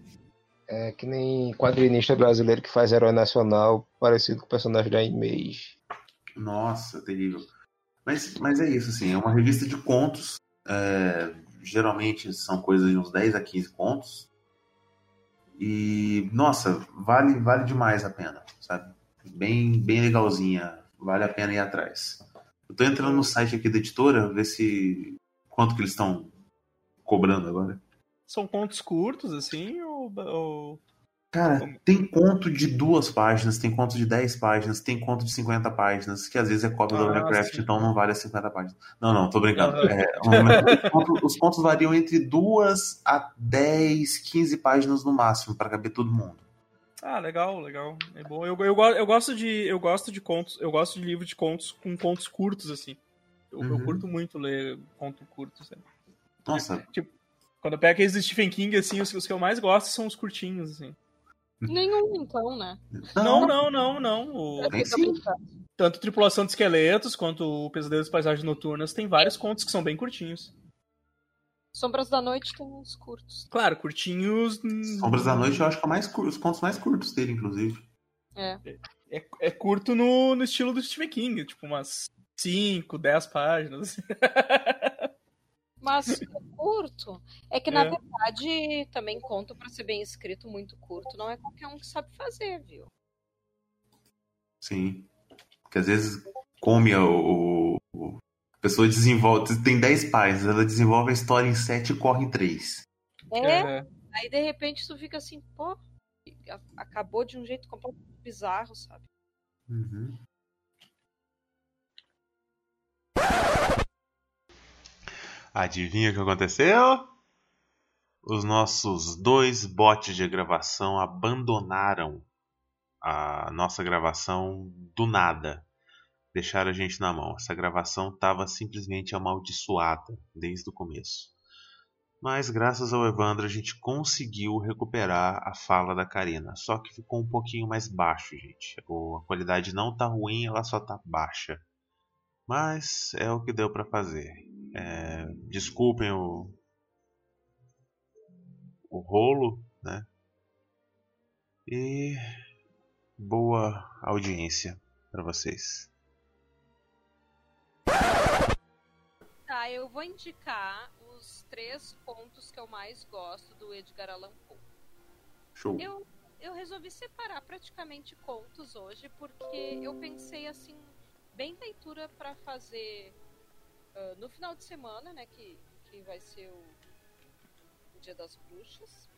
É que nem quadrinista brasileiro que faz herói nacional parecido com o personagem da Image. Nossa, terrível. Mas, mas é isso, assim, é uma revista de contos é, geralmente são coisas de uns 10 a 15 contos. E, nossa, vale, vale demais a pena, sabe? Bem, bem legalzinha, vale a pena ir atrás. Eu tô entrando no site aqui da editora, ver se. quanto que eles estão cobrando agora. São contos curtos, assim, ou. ou... Cara, tem conto de duas páginas, tem conto de 10 páginas, tem conto de 50 páginas, que às vezes é cópia do Ah, Lovecraft, sim. então não vale as 50 páginas. Não, não, tô brincando. É, os contos- os contos variam entre 2 a 10, 15 páginas no máximo, para caber todo mundo. Ah, legal, legal. É bom. Eu, eu, eu gosto de. Eu gosto de contos. Eu gosto de livro de contos com contos curtos, assim. Eu, eu Uhum. curto muito ler conto curto, assim. Nossa, Quando eu pego aqueles do Stephen King, assim, os, os que eu mais gosto são os curtinhos, assim. Nenhum, então, né? Não, não, não, não. O- brincando. tanto Tripulação de Esqueletos quanto o Pesadelo das Paisagens Noturnas tem vários contos que são bem curtinhos. Sombras da Noite tem uns curtos. Claro, curtinhos. hum, Sombras da Noite eu acho que é o mais cur- os contos mais curtos dele, inclusive. É. É, é curto no, no estilo do Stephen King, tipo umas 5, 10 páginas. Mas é curto. É que, na É. verdade, também conto pra ser bem escrito, muito curto. Não é qualquer um que sabe fazer, viu? Sim. Porque às vezes come o. o- a pessoa desenvolve. Tem 10 páginas, ela desenvolve a história em 7 e corre em 3. É, É, aí de repente tu fica assim, pô, acabou de um jeito completamente bizarro, sabe? Uhum. Adivinha o que aconteceu? Os nossos dois bots de gravação abandonaram a nossa gravação do nada. Deixaram a gente na mão. Essa gravação estava simplesmente amaldiçoada desde o começo. Mas graças ao Evandro a gente conseguiu recuperar a fala da Karina. Só que ficou um pouquinho mais baixo, gente. A qualidade não tá ruim, ela só tá baixa. Mas é o que deu para fazer. É, desculpem o, o rolo, né? E boa audiência para vocês. Tá, eu vou indicar os três contos que eu mais gosto do Edgar Allan Poe. Show. Eu, eu resolvi separar praticamente contos hoje porque eu pensei assim, bem leitura pra fazer ah, no final de semana, né, que, que vai ser o, o Dia das Bruxas.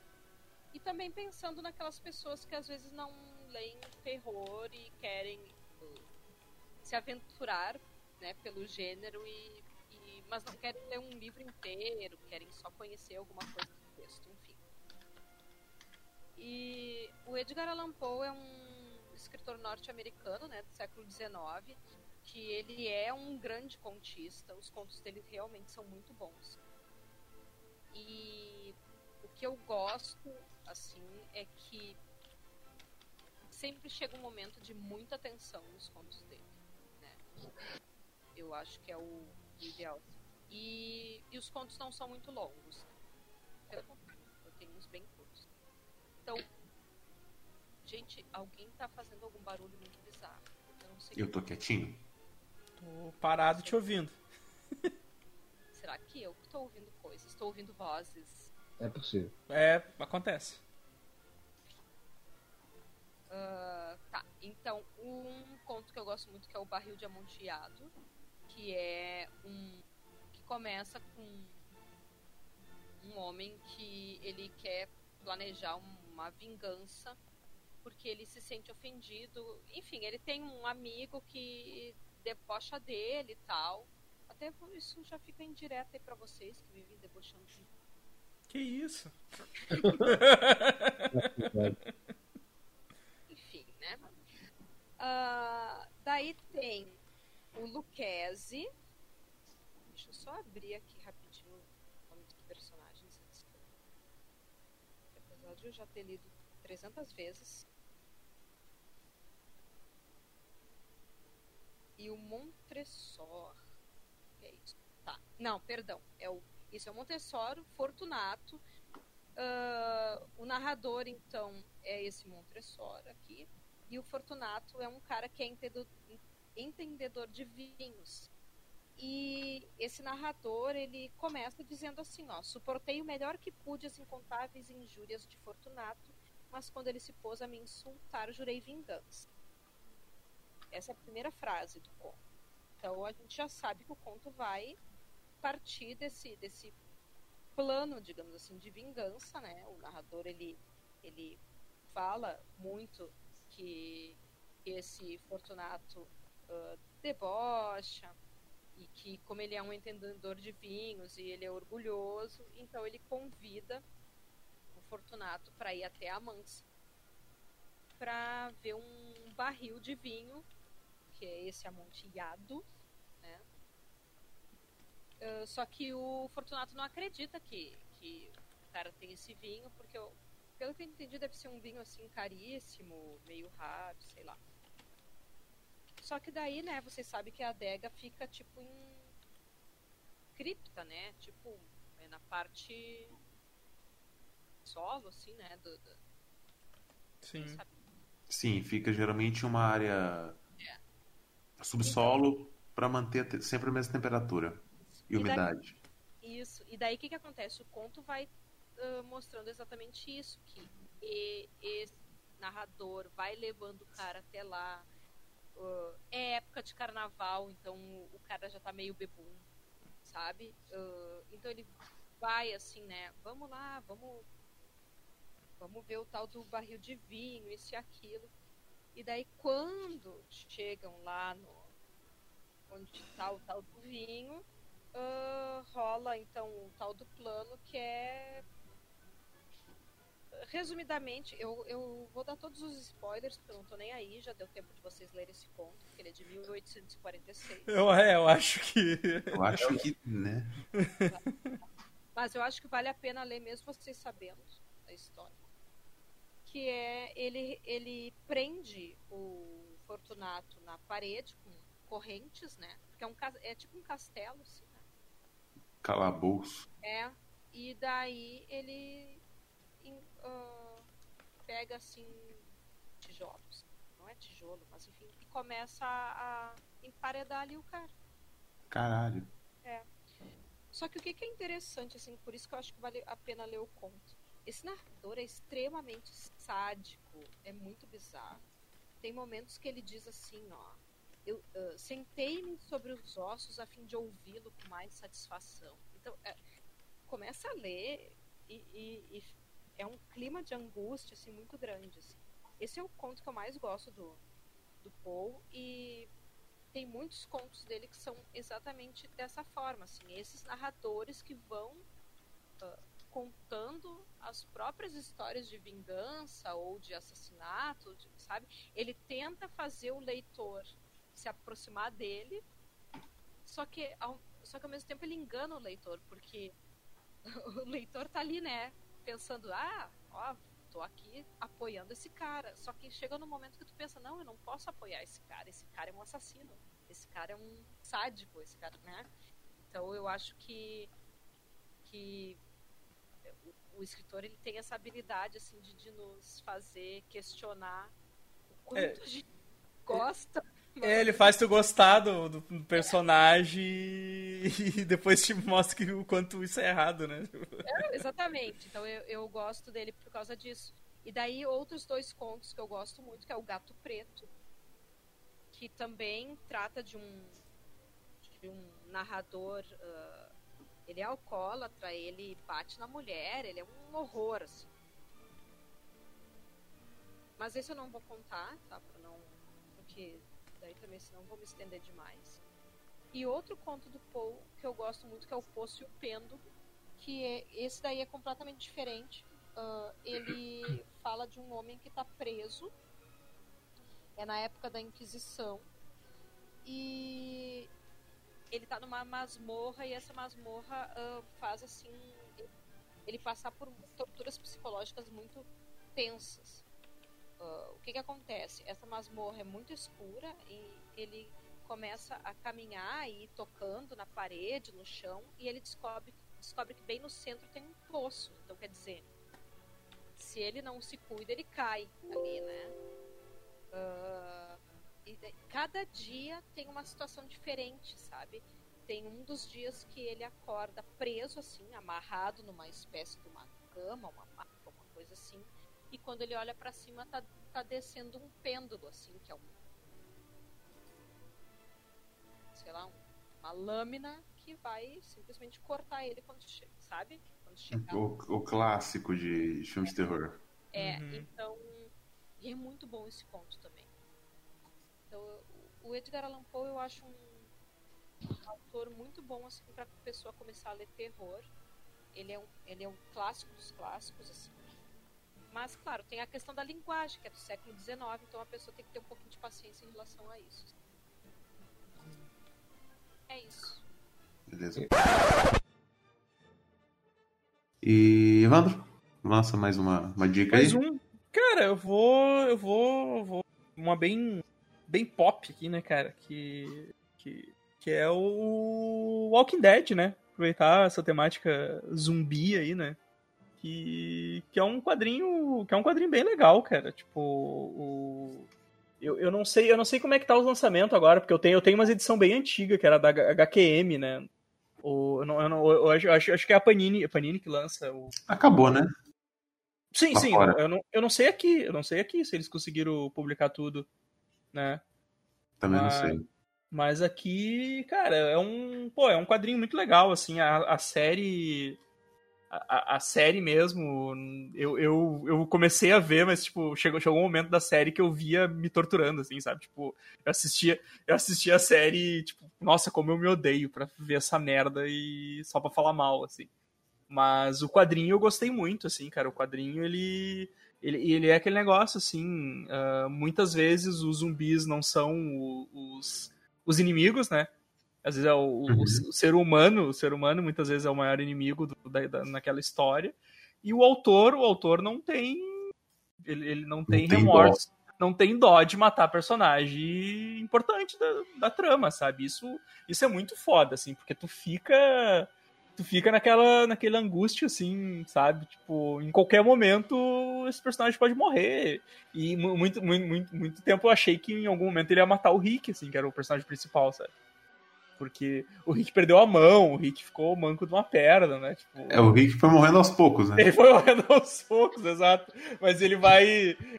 E também pensando naquelas pessoas que às vezes não leem terror e querem ah, se aventurar, né, pelo gênero e- mas não querem ler um livro inteiro, querem só conhecer alguma coisa do texto, enfim. E o Edgar Allan Poe é um escritor norte-americano, né, do século XIX, que ele é um grande contista. Os contos dele realmente são muito bons. E o que eu gosto, assim, é que sempre chega um momento de muita tensão nos contos dele, né? Eu acho que é o, ideal. E, e os contos não são muito longos. Pelo contrário, eu tenho uns bem curtos. Então, gente, alguém tá fazendo algum barulho muito bizarro. Eu não sei. Eu tô quietinho? tô parado te ouvindo. Será que eu que tô ouvindo coisas? Estou ouvindo vozes. É possível. É, acontece. Ah, tá, então um conto que eu gosto muito que é o Barril de Amonteado, que é um começa com um homem que ele quer planejar uma vingança porque ele se sente ofendido. Enfim, ele tem um amigo que debocha dele e tal. Até isso já fica indireto aí pra vocês que vivem debochando de Que isso? enfim, né? Ah, daí tem o Lucchese. Só abrir aqui rapidinho o nome dos personagens antes. Apesar de eu já ter lido 300 vezes. E o Montresor. Que é isso? Tá. Não, perdão. É o... Isso é o Montessor, Fortunato. Ah, o narrador, então, é esse Montresor aqui. E o Fortunato é um cara que é entendedor de vinhos. E esse narrador, ele começa dizendo assim, ó, suportei o melhor que pude as incontáveis injúrias de Fortunato, mas quando ele se pôs a me insultar, jurei vingança. Essa é a primeira frase do conto. Então a gente já sabe que o conto vai partir desse, desse plano, digamos assim, de vingança, né? O narrador ele, ele fala muito que esse Fortunato uh, debocha e que como ele é um entendedor de vinhos e ele é orgulhoso, então ele convida o Fortunato para ir até a Mansa para ver um barril de vinho, que é esse amontilhado, né? Uh, só que o Fortunato não acredita que, que o cara tem esse vinho, porque eu, pelo que eu entendi, deve ser um vinho assim caríssimo, meio raro, sei lá. Só que daí, né, você sabe que a adega fica tipo em cripta, né? Tipo, é na parte solo, assim, né? Do, do... Sim. Sim, fica geralmente em uma área É. subsolo para para manter te- sempre a mesma temperatura e E umidade. Isso. E daí o que, que acontece? O conto vai ah, mostrando exatamente isso, que e- esse narrador vai levando o cara até lá. Ah, é época de carnaval, então o cara já tá meio bebum, sabe? Ah, então ele vai assim, né? Vamos lá, vamos. Vamos ver o tal do barril de vinho, isso e aquilo. E daí quando chegam lá no. Onde tá o tal do vinho, ah, rola então o tal do plano que é resumidamente eu, eu vou dar todos os spoilers porque eu não tô nem aí já deu tempo de vocês lerem esse conto porque ele é de 1846 Eu, é, eu acho que. Eu acho que, né? mas eu acho que vale a pena ler mesmo vocês sabendo a história que é ele ele prende o Fortunato na parede com correntes né porque é um cas- é tipo um castelo assim né? Calabouço. É, e daí ele em- ah, pega assim tijolos, não é tijolo, mas enfim, e começa a, a emparedar ali o cara. Caralho. Só que o que, que é interessante, assim, por isso que eu acho que vale a pena ler o conto. Esse narrador é extremamente sádico, é muito bizarro. Tem momentos que ele diz assim, ó. Eu ah, sentei-me sobre os ossos a fim de ouvi-lo com mais satisfação. Então, é, começa a ler e, e- e é um clima de angústia assim, muito grande. assim. Esse é o conto que eu mais gosto do, do Poe e tem muitos contos dele que são exatamente dessa forma, assim, esses narradores que vão ah, contando as próprias histórias de vingança ou de assassinato, de- sabe? Ele tenta fazer o leitor se aproximar dele, só que ao, só que ao mesmo tempo ele engana o leitor, porque o leitor tá ali, né, pensando, ah, ó, tô aqui apoiando esse cara. Só que chega no momento que tu pensa, não, eu não posso apoiar esse cara, esse cara é um assassino, esse cara é um sádico, esse cara, né? Então eu acho que que o, o escritor ele tem essa habilidade assim de, de nos fazer questionar o quanto É. a gente gosta. É, ele faz tu gostar do, do personagem e depois te mostra que, o quanto isso é errado, né? É, exatamente. Então eu, eu gosto dele por causa disso. E daí outros dois contos que eu gosto muito, que é o Gato Preto, que também trata de um de um narrador, ah, ele é alcoólatra, ele bate na mulher, ele é um horror assim. Mas esse eu não vou contar, tá? Pra não, porque daí também senão vou me estender demais. E outro conto do Poe que eu gosto muito, que é o Poço e o Pêndulo, que é, esse daí é completamente diferente. Ah, ele fala de um homem que está preso. É na época da Inquisição. E ele tá numa masmorra e essa masmorra ah, faz assim ele passar por torturas psicológicas muito tensas. Ah, o que que acontece? Essa masmorra é muito escura e ele começa a caminhar e ir tocando na parede, no chão, e ele descobre, descobre que bem no centro tem um poço. Então, quer dizer, se ele não se cuida, ele cai ali, né? Ah, e cada dia tem uma situação diferente, sabe? tem um dos dias que ele acorda preso, assim, amarrado numa espécie de uma cama, uma maca, uma coisa assim. E quando ele olha para cima, tá, tá descendo um pêndulo, assim, que é um. Sei lá, um, uma lâmina que vai simplesmente cortar ele quando chega, sabe? Quando chegar. O, o clássico de filmes de terror. É, Uhum. então. E é muito bom esse conto também. Então, o Edgar Allan Poe eu acho um autor muito bom assim para pessoa começar a ler terror. Ele é um, ele é um clássico dos clássicos assim. Mas claro, tem a questão da linguagem que é do século XIX, então a pessoa tem que ter um pouquinho de paciência em relação a isso. É isso. Beleza. E Evandro, lança mais uma, uma dica Mais aí. um. Cara, eu vou. Eu vou. eu vou uma bem. Bem pop aqui, né, cara? Que. Que, que é o Walking Dead, né? Aproveitar essa temática zumbi aí, né? Que, que é um quadrinho. Que é um quadrinho bem legal, cara. Tipo, o. Eu, eu não sei, eu não sei como é que tá os lançamentos agora, porque eu tenho, eu tenho umas edição bem antiga, que era da HQM, né? O, eu, não, eu, não, eu acho, acho, acho que é a Panini, a Panini que lança o, Acabou, né? Sim, Lá sim. fora. Eu não, eu não sei aqui. Eu não sei aqui se eles conseguiram publicar tudo, né? Também não Ah, sei. Mas aqui, cara, é um, pô, é um quadrinho muito legal, assim, a, a série a, a- série mesmo, eu, eu, eu comecei a ver, mas, tipo, chegou, chegou um momento da série que eu via me torturando, assim, sabe? Tipo, eu assistia, eu assistia a série, tipo, nossa, como eu me odeio pra ver essa merda e só pra falar mal, assim. Mas o quadrinho eu gostei muito, assim, cara. O quadrinho, ele. Ele, ele é aquele negócio, assim. ah, muitas vezes os zumbis não são o- os, os inimigos, né? Às vezes é o, o- Uhum. o ser humano, o ser humano muitas vezes é o maior inimigo do- da, da- naquela história. E o autor, o autor não tem. Ele, ele não tem tem remorso. Não tem dó de matar personagem importante da, da trama, sabe? Isso, isso é muito foda, assim, porque tu fica tu fica naquela, naquela angústia, assim, sabe? Tipo, em qualquer momento esse personagem pode morrer. E mu- muito, muito, muito, muito tempo eu achei que em algum momento ele ia matar o Rick, assim, que era o personagem principal, sabe? Porque o Rick perdeu a mão, o Rick ficou manco de uma perna, né? Tipo, É, o Rick foi morrendo aos poucos, né? ele foi morrendo aos poucos, exato. Mas ele vai.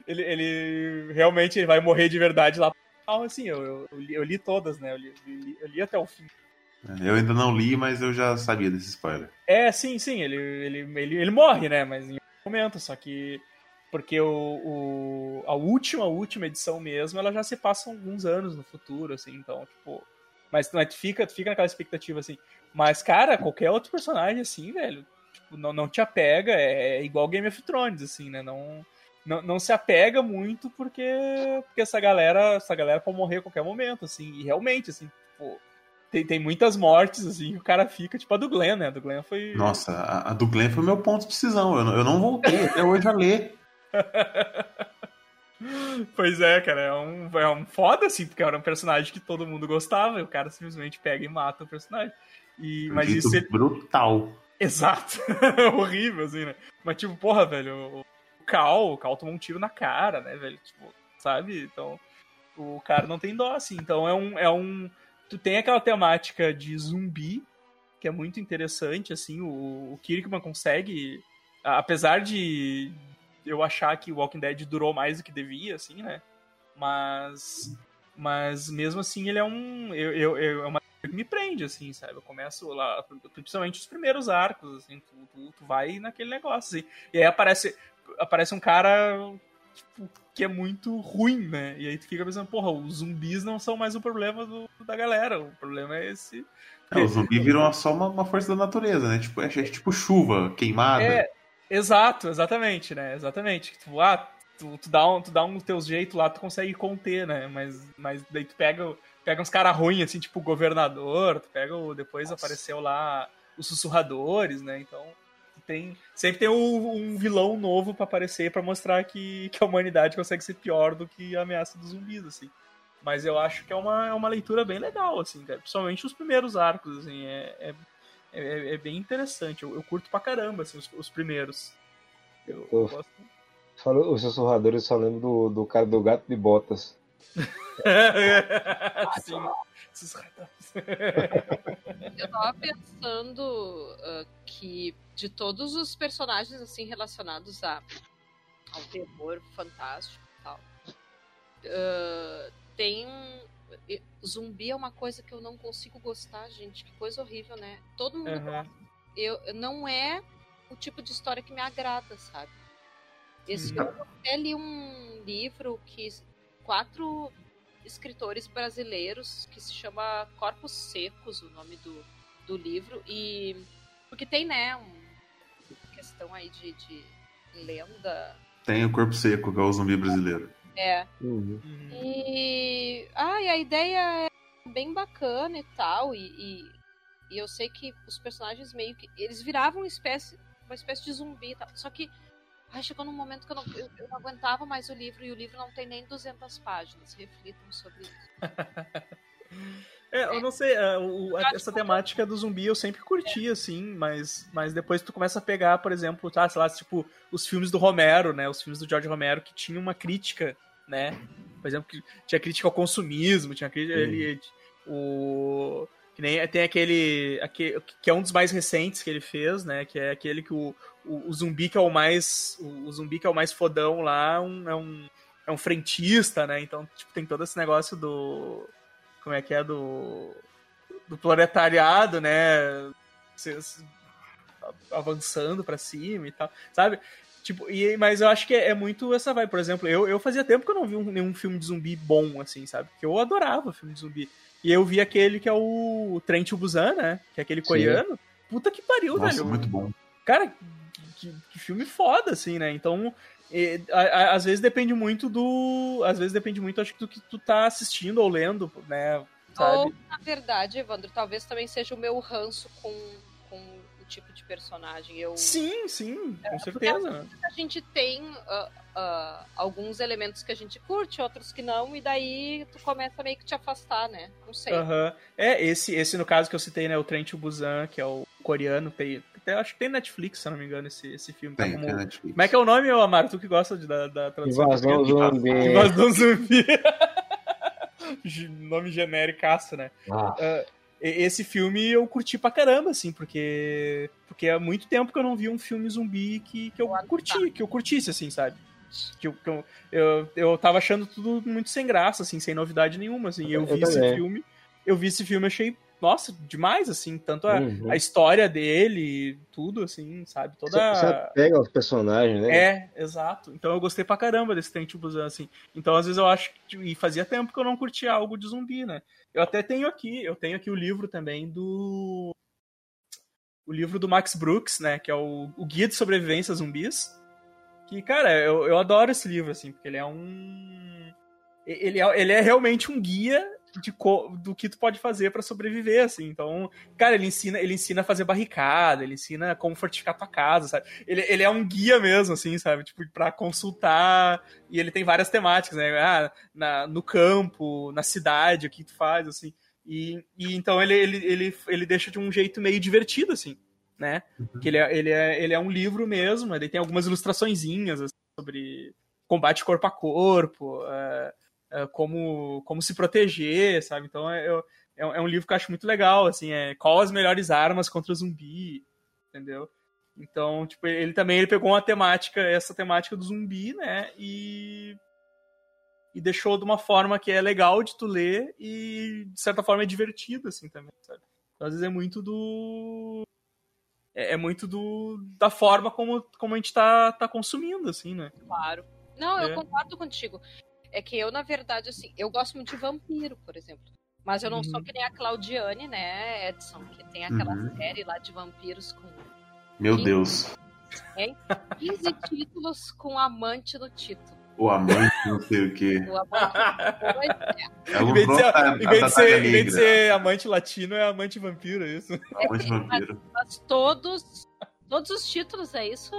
Ele, ele realmente ele vai morrer de verdade lá. Ah, assim, eu, eu, eu li, eu li todas, né? Eu li, li- eu li até o fim. Eu ainda não li, mas eu já sabia desse spoiler. É, sim, sim, ele, ele, ele, ele morre, né? Mas em algum momento, só que. Porque o, o, a última, última edição mesmo, ela já se passa alguns anos no futuro, assim, então, tipo. Mas, mas tu, fica, tu fica naquela expectativa, assim. Mas, cara, qualquer outro personagem, assim, velho, tipo, não, não te apega, é, é igual Game of Thrones, assim, né? Não, não, não se apega muito porque, porque essa galera, essa galera pode morrer a qualquer momento, assim, e realmente, assim, tipo, tem, tem muitas mortes, assim, o cara fica, tipo a do Glenn, né? A do Glenn foi. Nossa, a, a do Glenn foi meu ponto de decisão. Eu, não- eu não voltei até hoje a ler. Pois é, cara, é um, é um foda, assim, porque era um personagem que todo mundo gostava, e o cara simplesmente pega e mata o personagem. E, um mas isso. ele- brutal. Exato. Horrível, assim, né? Mas, tipo, porra, velho, o Cal, o Cal tomou um tiro na cara, né, velho? Tipo, sabe? Então, o cara não tem dó, assim. Então, é um. É um tu tem aquela temática de zumbi, que é muito interessante, assim. O, o Kirkman consegue. Apesar de eu achar que o Walking Dead durou mais do que devia, assim, né? Mas. Mas mesmo assim, ele é um. Eu, eu, eu- é uma que me prende, assim, sabe? Eu começo lá, principalmente os primeiros arcos, assim, tu, tu, tu vai naquele negócio, assim. E aí aparece, aparece um cara, tipo, que é muito ruim, né? E aí tu fica pensando, porra, os zumbis não são mais o problema do, da galera, o problema é esse. É, o zumbi virou só uma, uma força da natureza, né? Tipo, é, é tipo chuva, queimada. É, exato, exatamente, né? Exatamente. Tipo, ah, tu, tu dá um, tu dá um teu jeito lá, tu consegue conter, né? Mas, mas daí tu pega, pega uns caras ruins, assim, tipo o governador, tu pega o, depois Nossa. apareceu lá os sussurradores, né? Então tem sempre tem um, um vilão novo pra aparecer pra mostrar que, que a humanidade consegue ser pior do que a ameaça dos zumbis, assim. Mas eu acho que é uma, é uma leitura bem legal, assim, cara. Principalmente os primeiros arcos, assim, é, é, é, é bem interessante. Eu, eu curto pra caramba, assim, os, os primeiros. Eu, eu gosto. Falou os sussurradores, só lembro do, do cara do gato de botas. Sim. Sussurradores. eu tava pensando uh, que de todos os personagens assim relacionados a, ao terror fantástico e tal, uh, tem zumbi é uma coisa que eu não consigo gostar, gente. Que coisa horrível, né? Todo mundo uhum. gosta. Eu, não é o tipo de história que me agrada, sabe? Esse, eu até li um livro que quatro escritores brasileiros que se chama Corpos Secos, o nome do, do livro, e porque tem, né, uma questão aí de, de lenda. Tem o Corpo Seco, que é o zumbi brasileiro. É. Uhum. E. Ah, e a ideia é bem bacana e tal. E, e, e, eu sei que os personagens meio que. Eles viravam uma espécie, uma espécie de zumbi e tal. Só que. Ai, chegou num momento que eu não, eu, eu não aguentava mais o livro. E o livro não tem nem 200 páginas. Reflitam sobre isso. É, eu não sei, é, o, essa temática do zumbi eu sempre curti, assim, mas, mas depois tu começa a pegar, por exemplo, tá, sei lá, tipo, os filmes do Romero, né? Os filmes do George Romero que tinham uma crítica, né? Por exemplo, que tinha crítica ao consumismo, tinha crítica. Uhum. Ele, o. Que nem tem aquele, aquele. Que é um dos mais recentes que ele fez, né? Que é aquele que o, o, o zumbi que é o mais. O, o, zumbi que é o mais fodão lá um, é um. É um frentista, né? Então, tipo, tem todo esse negócio do como é que é do do proletariado, né, avançando para cima e tal, sabe? Tipo, e, mas eu acho que é, é, muito essa vai, por exemplo, eu, eu fazia tempo que eu não vi um, nenhum filme de zumbi bom, assim, sabe? Porque eu adorava filme de zumbi. E eu vi aquele que é o Trent Busan, né? Que é aquele Sim. coreano. Puta que pariu, Nossa, velho. muito bom. Cara, que, que filme foda, assim, né? Então, e, a, a, às vezes depende muito do. Às vezes depende muito, acho que do que tu tá assistindo ou lendo, né? Sabe? Ou, na verdade, Evandro, talvez também seja o meu ranço com, com o tipo de personagem. Eu, sim, sim, com é, certeza. A gente tem uh, uh, alguns elementos que a gente curte, outros que não, e daí tu começa meio que te afastar, né? Não sei. Uhum. É, esse, esse no caso que eu citei, né? O Trent Busan, que é o coreano, tem, acho que tem Netflix, se eu não me engano, esse, esse filme. Tem, como, tem Netflix. Como é que é o nome, Amaro? Tu que gosta de, da, da tradução? Invasão Zumbi. Invasão Zumbi. nome genéricaço, né? Ah. Uh, esse filme eu curti pra caramba, assim, porque porque há muito tempo que eu não vi um filme zumbi que, que eu curti, que eu curtisse, assim, sabe? Que eu, que eu, eu, eu tava achando tudo muito sem graça, assim, sem novidade nenhuma, assim. Eu, eu vi esse filme, eu vi esse filme, achei nossa, demais, assim, tanto a, uhum. a história dele, tudo, assim, sabe? Toda. Você pega os personagens, né? É, exato. Então eu gostei pra caramba desse Trent Busan, assim. Então, às vezes, eu acho que. E fazia tempo que eu não curtia algo de zumbi, né? Eu até tenho aqui, eu tenho aqui o livro também do. O livro do Max Brooks, né? Que é o, o Guia de Sobrevivência a Zumbis. Que, cara, eu, eu adoro esse livro, assim, porque ele é um. Ele é, ele é realmente um guia de do que tu pode fazer para sobreviver, assim. Então, cara, ele ensina, ele ensina a fazer barricada, ele ensina como fortificar tua casa, sabe? Ele, ele é um guia mesmo, assim, sabe? Tipo, pra consultar. E ele tem várias temáticas, né? Ah, na, no campo, na cidade, o que tu faz, assim. E, e então ele, ele, ele, ele deixa de um jeito meio divertido, assim, né? Uhum. Que ele é, ele, é, ele é um livro mesmo, ele tem algumas ilustraçõezinhas assim, sobre combate corpo a corpo, é, como, como se proteger, sabe? Então é, é, é, um livro que eu acho muito legal, assim, é qual as melhores armas contra o zumbi, entendeu? Então, tipo, ele também ele pegou uma temática, essa temática do zumbi, né? E e deixou de uma forma que é legal de tu ler e de certa forma é divertido assim também, sabe? Então, às vezes é muito do é, é, muito do da forma como, como a gente tá, tá consumindo assim, né? Claro. Não, eu é. concordo contigo. É que eu, na verdade, assim, eu gosto muito de vampiro, por exemplo. Mas eu não uhum. sou que nem a Claudiane, né, Edson? Que tem aquela uhum. série lá de vampiros com. Meu 15, Deus. É, 15 títulos com amante no título. O amante, não sei o quê. O amante. É. em vez de ser, em vez de ser, em vez de ser amante latino, é amante vampiro, é isso? Amante vampiro. Mas, mas todos Todos os títulos, é isso,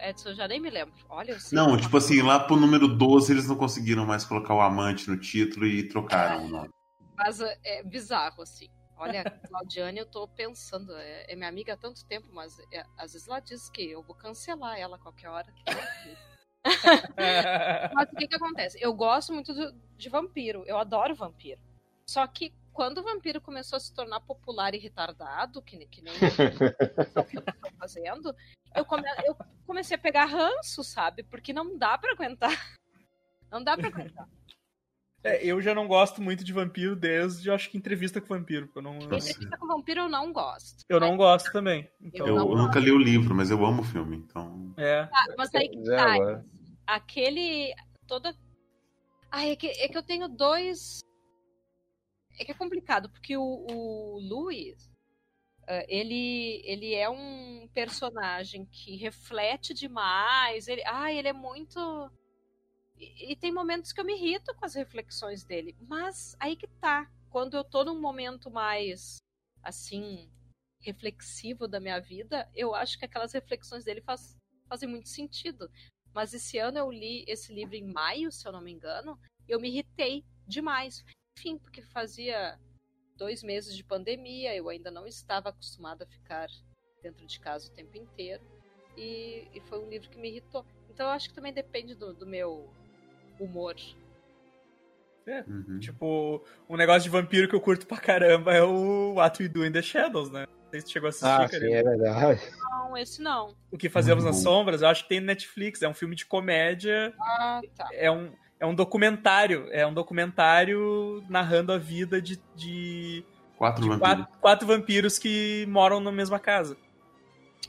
Edson? Eu já nem me lembro. Olha, eu Não, tipo assim, lá pro número 12 eles não conseguiram mais colocar o amante no título e trocaram o nome. Mas é, é bizarro, assim. Olha, Claudiane, eu tô pensando, é, é, minha amiga há tanto tempo, mas é, às vezes ela diz que eu vou cancelar ela a qualquer hora. mas o que que acontece? Eu gosto muito do, de vampiro, eu adoro vampiro. Só que quando o vampiro começou a se tornar popular e retardado, que, que nem eu tô fazendo, eu, come, eu comecei a pegar ranço, sabe? Porque não dá para aguentar. Não dá pra aguentar. É, eu já não gosto muito de vampiro desde, eu acho que entrevista com vampiro. Eu não... Entrevista com vampiro eu não gosto. Eu não gosto também. Então... Eu, eu nunca li o livro, mas eu amo o filme, então. É. Ah, mas aí que tá. Aquele. Toda. Ah, é que, é que eu tenho dois. É que é complicado, porque o, o Luiz. Uh, ele, ele é um personagem que reflete demais. Ele, ah, ele é muito e, tem momentos que eu me irrito com as reflexões dele. Mas aí que tá. Quando eu tô num momento mais, assim, reflexivo da minha vida, eu acho que aquelas reflexões dele faz, fazem muito sentido. Mas esse ano eu li esse livro em maio, se eu não me engano, e eu me irritei demais. Enfim, porque fazia dois meses de pandemia, eu ainda não estava acostumada a ficar dentro de casa o tempo inteiro. E, e foi um livro que me irritou. Então eu acho que também depende do, do meu humor. É, uhum. tipo, um negócio de vampiro que eu curto pra caramba é o What We Do in the Shadows, né? Não sei se chegou a assistir, ah, sim, é verdade. Não, esse não. O que Fazemos uhum. nas Sombras, eu acho que tem no Netflix, é um filme de comédia. Ah, tá. É um, é um documentário, é um documentário narrando a vida de, de, quatro, de vampiros. Quatro, quatro, vampiros que moram na mesma casa.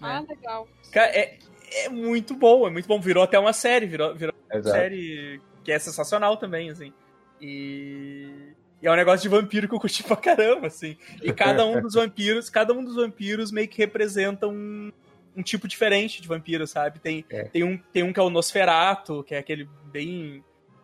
Ah, né? legal. É, é muito bom, é muito bom. Virou até uma série, virou, virou uma série que é sensacional também, assim. E... e é um negócio de vampiro que eu curti pra caramba, assim. E cada um dos vampiros, cada um dos vampiros meio que representa um, um tipo diferente de vampiro, sabe? Tem, é. tem, um, tem um que é o Nosferato, que é aquele bem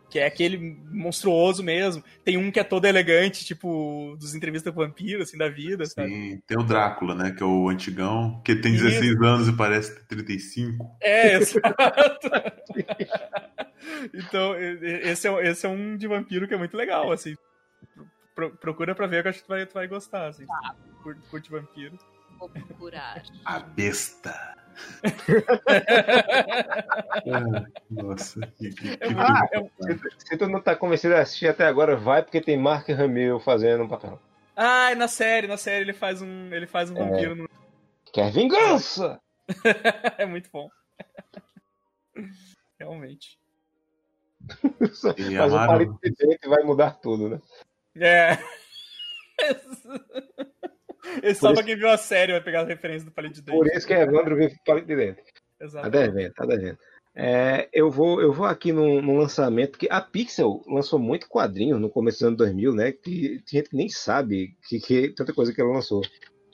que é aquele monstruoso mesmo. Tem um que é todo elegante, tipo, dos entrevistas com vampiro, assim, da vida, sabe? Sim, tem o Drácula, né, que é o antigão, que tem 16 Isso. anos e parece ter 35. É, exato. então, esse é, esse é um de vampiro que é muito legal, assim. procura pra ver que eu acho que tu vai, tu vai gostar, assim. Tá. Curte, curte vampiro. Vou procurar. A besta. nossa. Que, que, que ah, se, tu não tá convencido a assistir até agora, vai porque tem Mark Hamill fazendo um papel. Ah, na série, na série ele faz um, ele faz um é. vampiro. No... Quer vingança! é muito bom. Realmente. Faz um palito de dente e vai mudar tudo, né? É. Esse só isso... pra quem viu a série vai pegar a referência do palito de dente. Por isso que Evandro viu palito de dente. Exato. Tá devendo, tá devendo. É, eu, vou, eu vou aqui no, no, lançamento, que a Pixel lançou muito quadrinho no começo dos anos 2000, né? Que tem gente que nem sabe que, que tanta coisa que ela lançou.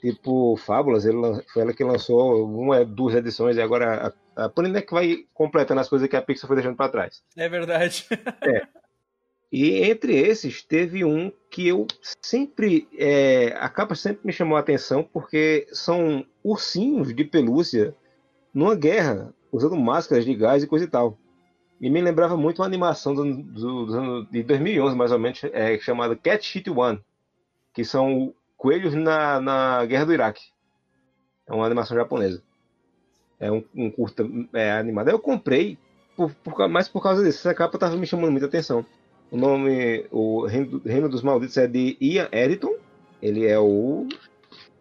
Tipo, Fábulas, ele, foi ela que lançou uma, duas edições, e agora a, a Panini é que vai completando as coisas que a Pixel foi deixando para trás. É verdade. é. E entre esses, teve um que eu sempre. É, a capa sempre me chamou a atenção, porque são ursinhos de pelúcia numa guerra, usando máscaras de gás e coisa e tal. E me lembrava muito uma animação do, do, do, de 2011, mais ou menos, é, chamada Cat Shit One, que são coelhos na, na guerra do Iraque. É uma animação japonesa. É um, um curta é, animado. Eu comprei por, por, mais por causa disso. Essa capa estava me chamando muita atenção. O nome, o Reino, Reino dos Malditos é de Ian Editon. Ele é o.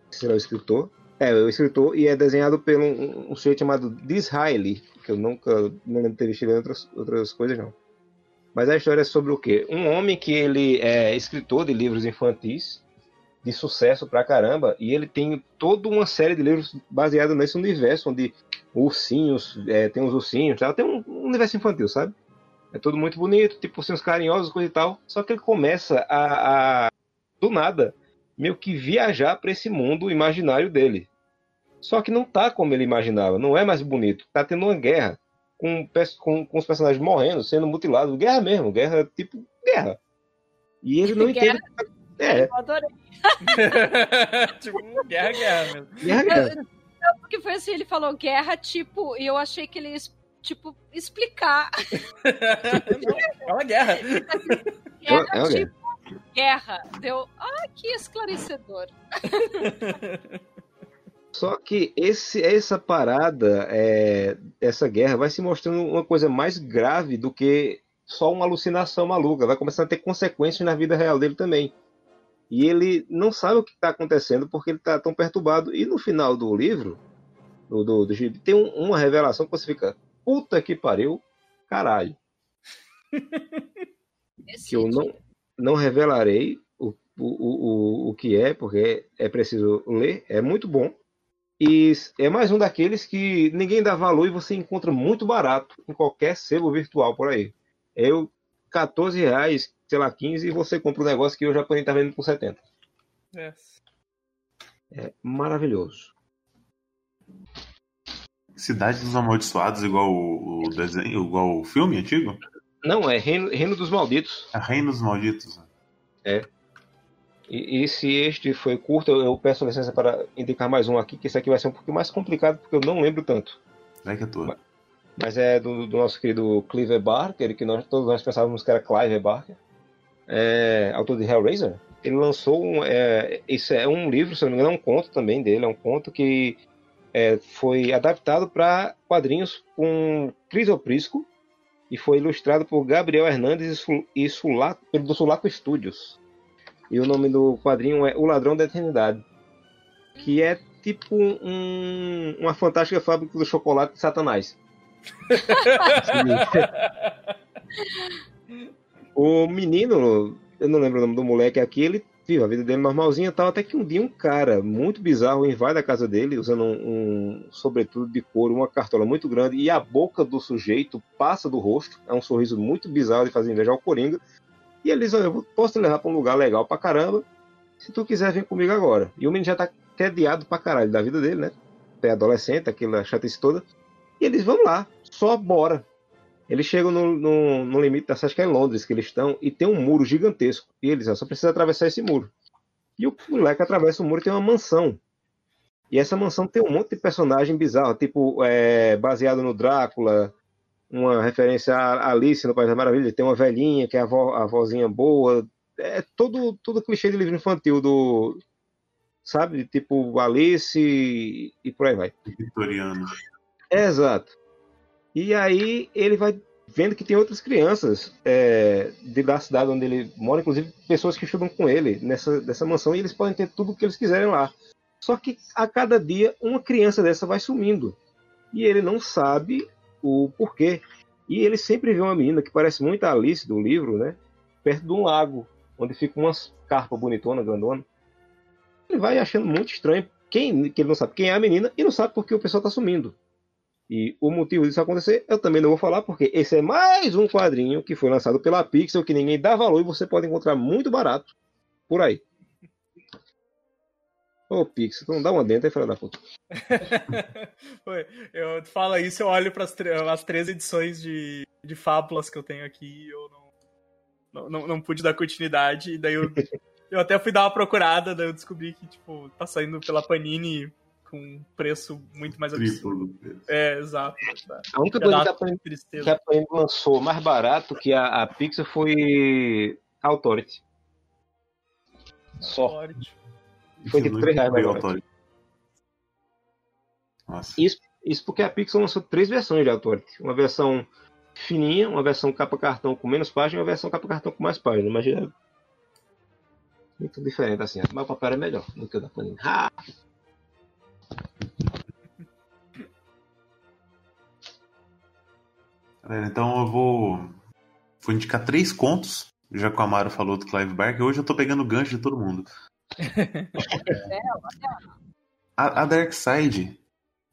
Será o escritor? É, o escritor e é desenhado por um, um sujeito chamado Disraeli, que eu nunca não lembro ter visto em outras, outras coisas, não. Mas a história é sobre o quê? Um homem que ele é escritor de livros infantis, de sucesso pra caramba, e ele tem toda uma série de livros baseados nesse universo, onde ursinhos, é, tem uns ursinhos, tá? tem um universo infantil, sabe? É tudo muito bonito, tipo ursinhos carinhosos, coisa e tal. Só que ele começa a, a do nada, meio que viajar para esse mundo imaginário dele. Só que não tá como ele imaginava, não é mais bonito. Tá tendo uma guerra com, com, com os personagens morrendo, sendo mutilados. Guerra mesmo, guerra tipo guerra. E ele não entende. É. Eu adorei. tipo, guerra, guerra mesmo. Guerra, guerra. Porque foi assim, ele falou guerra, tipo, e eu achei que ele ia, tipo, explicar. é uma guerra. Guerra, é uma tipo, guerra. Deu. Ah, que esclarecedor. Só que esse, essa parada, é, essa guerra, vai se mostrando uma coisa mais grave do que só uma alucinação maluca. Vai começar a ter consequências na vida real dele também. E ele não sabe o que está acontecendo porque ele está tão perturbado. E no final do livro, do, do, do gibi, tem um, uma revelação que você fica, puta que pariu, caralho. que eu não, não revelarei o, o, o, o que é, porque é preciso ler, é muito bom. E é mais um daqueles que ninguém dá valor e você encontra muito barato em qualquer sebo virtual por aí. Eu, 14 reais, sei lá, 15, e você compra um negócio que o japonês tá vendendo por 70. É. É maravilhoso. Cidade dos Amaldiçoados, igual o, o desenho, igual o filme antigo? Não, é Reino, Reino dos Malditos. É Reino dos Malditos. É. E, e, se este foi curto, eu, peço licença para indicar mais um aqui, que esse aqui vai ser um pouquinho mais complicado, porque eu não lembro tanto. Vai que é tua. Mas é do, do nosso querido Clive Barker, que nós, todos nós pensávamos que era Clive Barker, é, autor de Hellraiser. Ele lançou um. É, isso é um livro, se não me engano, é um conto também dele, é um conto que é, foi adaptado para quadrinhos com Cris Oprisco e foi ilustrado por Gabriel Hernandes e Sulaco, do Sulaco Studios. E o nome do quadrinho é O Ladrão da Eternidade, que é tipo um, uma fantástica fábrica do chocolate de Satanás. o menino, eu não lembro o nome do moleque aqui, ele vive a vida dele normalzinha e tal, até que um dia um cara muito bizarro invade a casa dele usando um, um sobretudo de couro, uma cartola muito grande e a boca do sujeito passa do rosto, é um sorriso muito bizarro de fazer inveja ao Coringa. E ele diz: Eu posso te levar pra um lugar legal pra caramba, se tu quiser vir comigo agora. E o menino já tá tediado pra caralho da vida dele, né? É adolescente, aquela chatice toda. E eles vão lá, só bora. Eles chegam no, no, no limite da acho que é em Londres que eles estão, e tem um muro gigantesco. E eles só precisam atravessar esse muro. E o moleque atravessa o muro e tem uma mansão. E essa mansão tem um monte de personagem bizarro, tipo, é, baseado no Drácula, uma referência a Alice no País da Maravilha, tem uma velhinha que é a, avó, a vozinha boa. É todo, todo clichê de livro infantil do. Sabe? Tipo Alice e, e por aí vai. Vitoriano. É, exato. E aí ele vai vendo que tem outras crianças é, de, da cidade onde ele mora, inclusive pessoas que estudam com ele nessa, nessa mansão, e eles podem ter tudo o que eles quiserem lá. Só que a cada dia uma criança dessa vai sumindo. E ele não sabe o porquê. E ele sempre vê uma menina que parece muito a Alice do livro, né? Perto de um lago, onde fica uma carpa bonitona, grandona. Ele vai achando muito estranho quem, que ele não sabe quem é a menina e não sabe por que o pessoal está sumindo. E o motivo disso acontecer eu também não vou falar, porque esse é mais um quadrinho que foi lançado pela Pixel, que ninguém dá valor e você pode encontrar muito barato por aí. Ô, Pixel, então dá uma dentro aí, filha da puta. eu falo isso, eu olho para as três edições de, de fábulas que eu tenho aqui e eu não, não, não, pude dar continuidade. E daí eu, eu até fui dar uma procurada, daí eu descobri que, tipo, tá saindo pela Panini com um preço muito mais absurdo. É, exato. Tá. A única coisa que a, Panini, que a Panini lançou mais barato que a, a Pixel foi Authority. Só. Authority. Foi tipo 3 reais mais barato. Nossa. Isso, isso porque a Pixel lançou três versões de Authority. Uma versão fininha, uma versão capa cartão com menos páginas e uma versão capa cartão com mais páginas. Mas é muito diferente assim. Mas o papel é melhor do que o da Panini. Ha! Então eu vou, vou indicar três contos, já que o Amaro falou do Clive Barker. Hoje eu tô pegando gancho de todo mundo. a, a Dark Side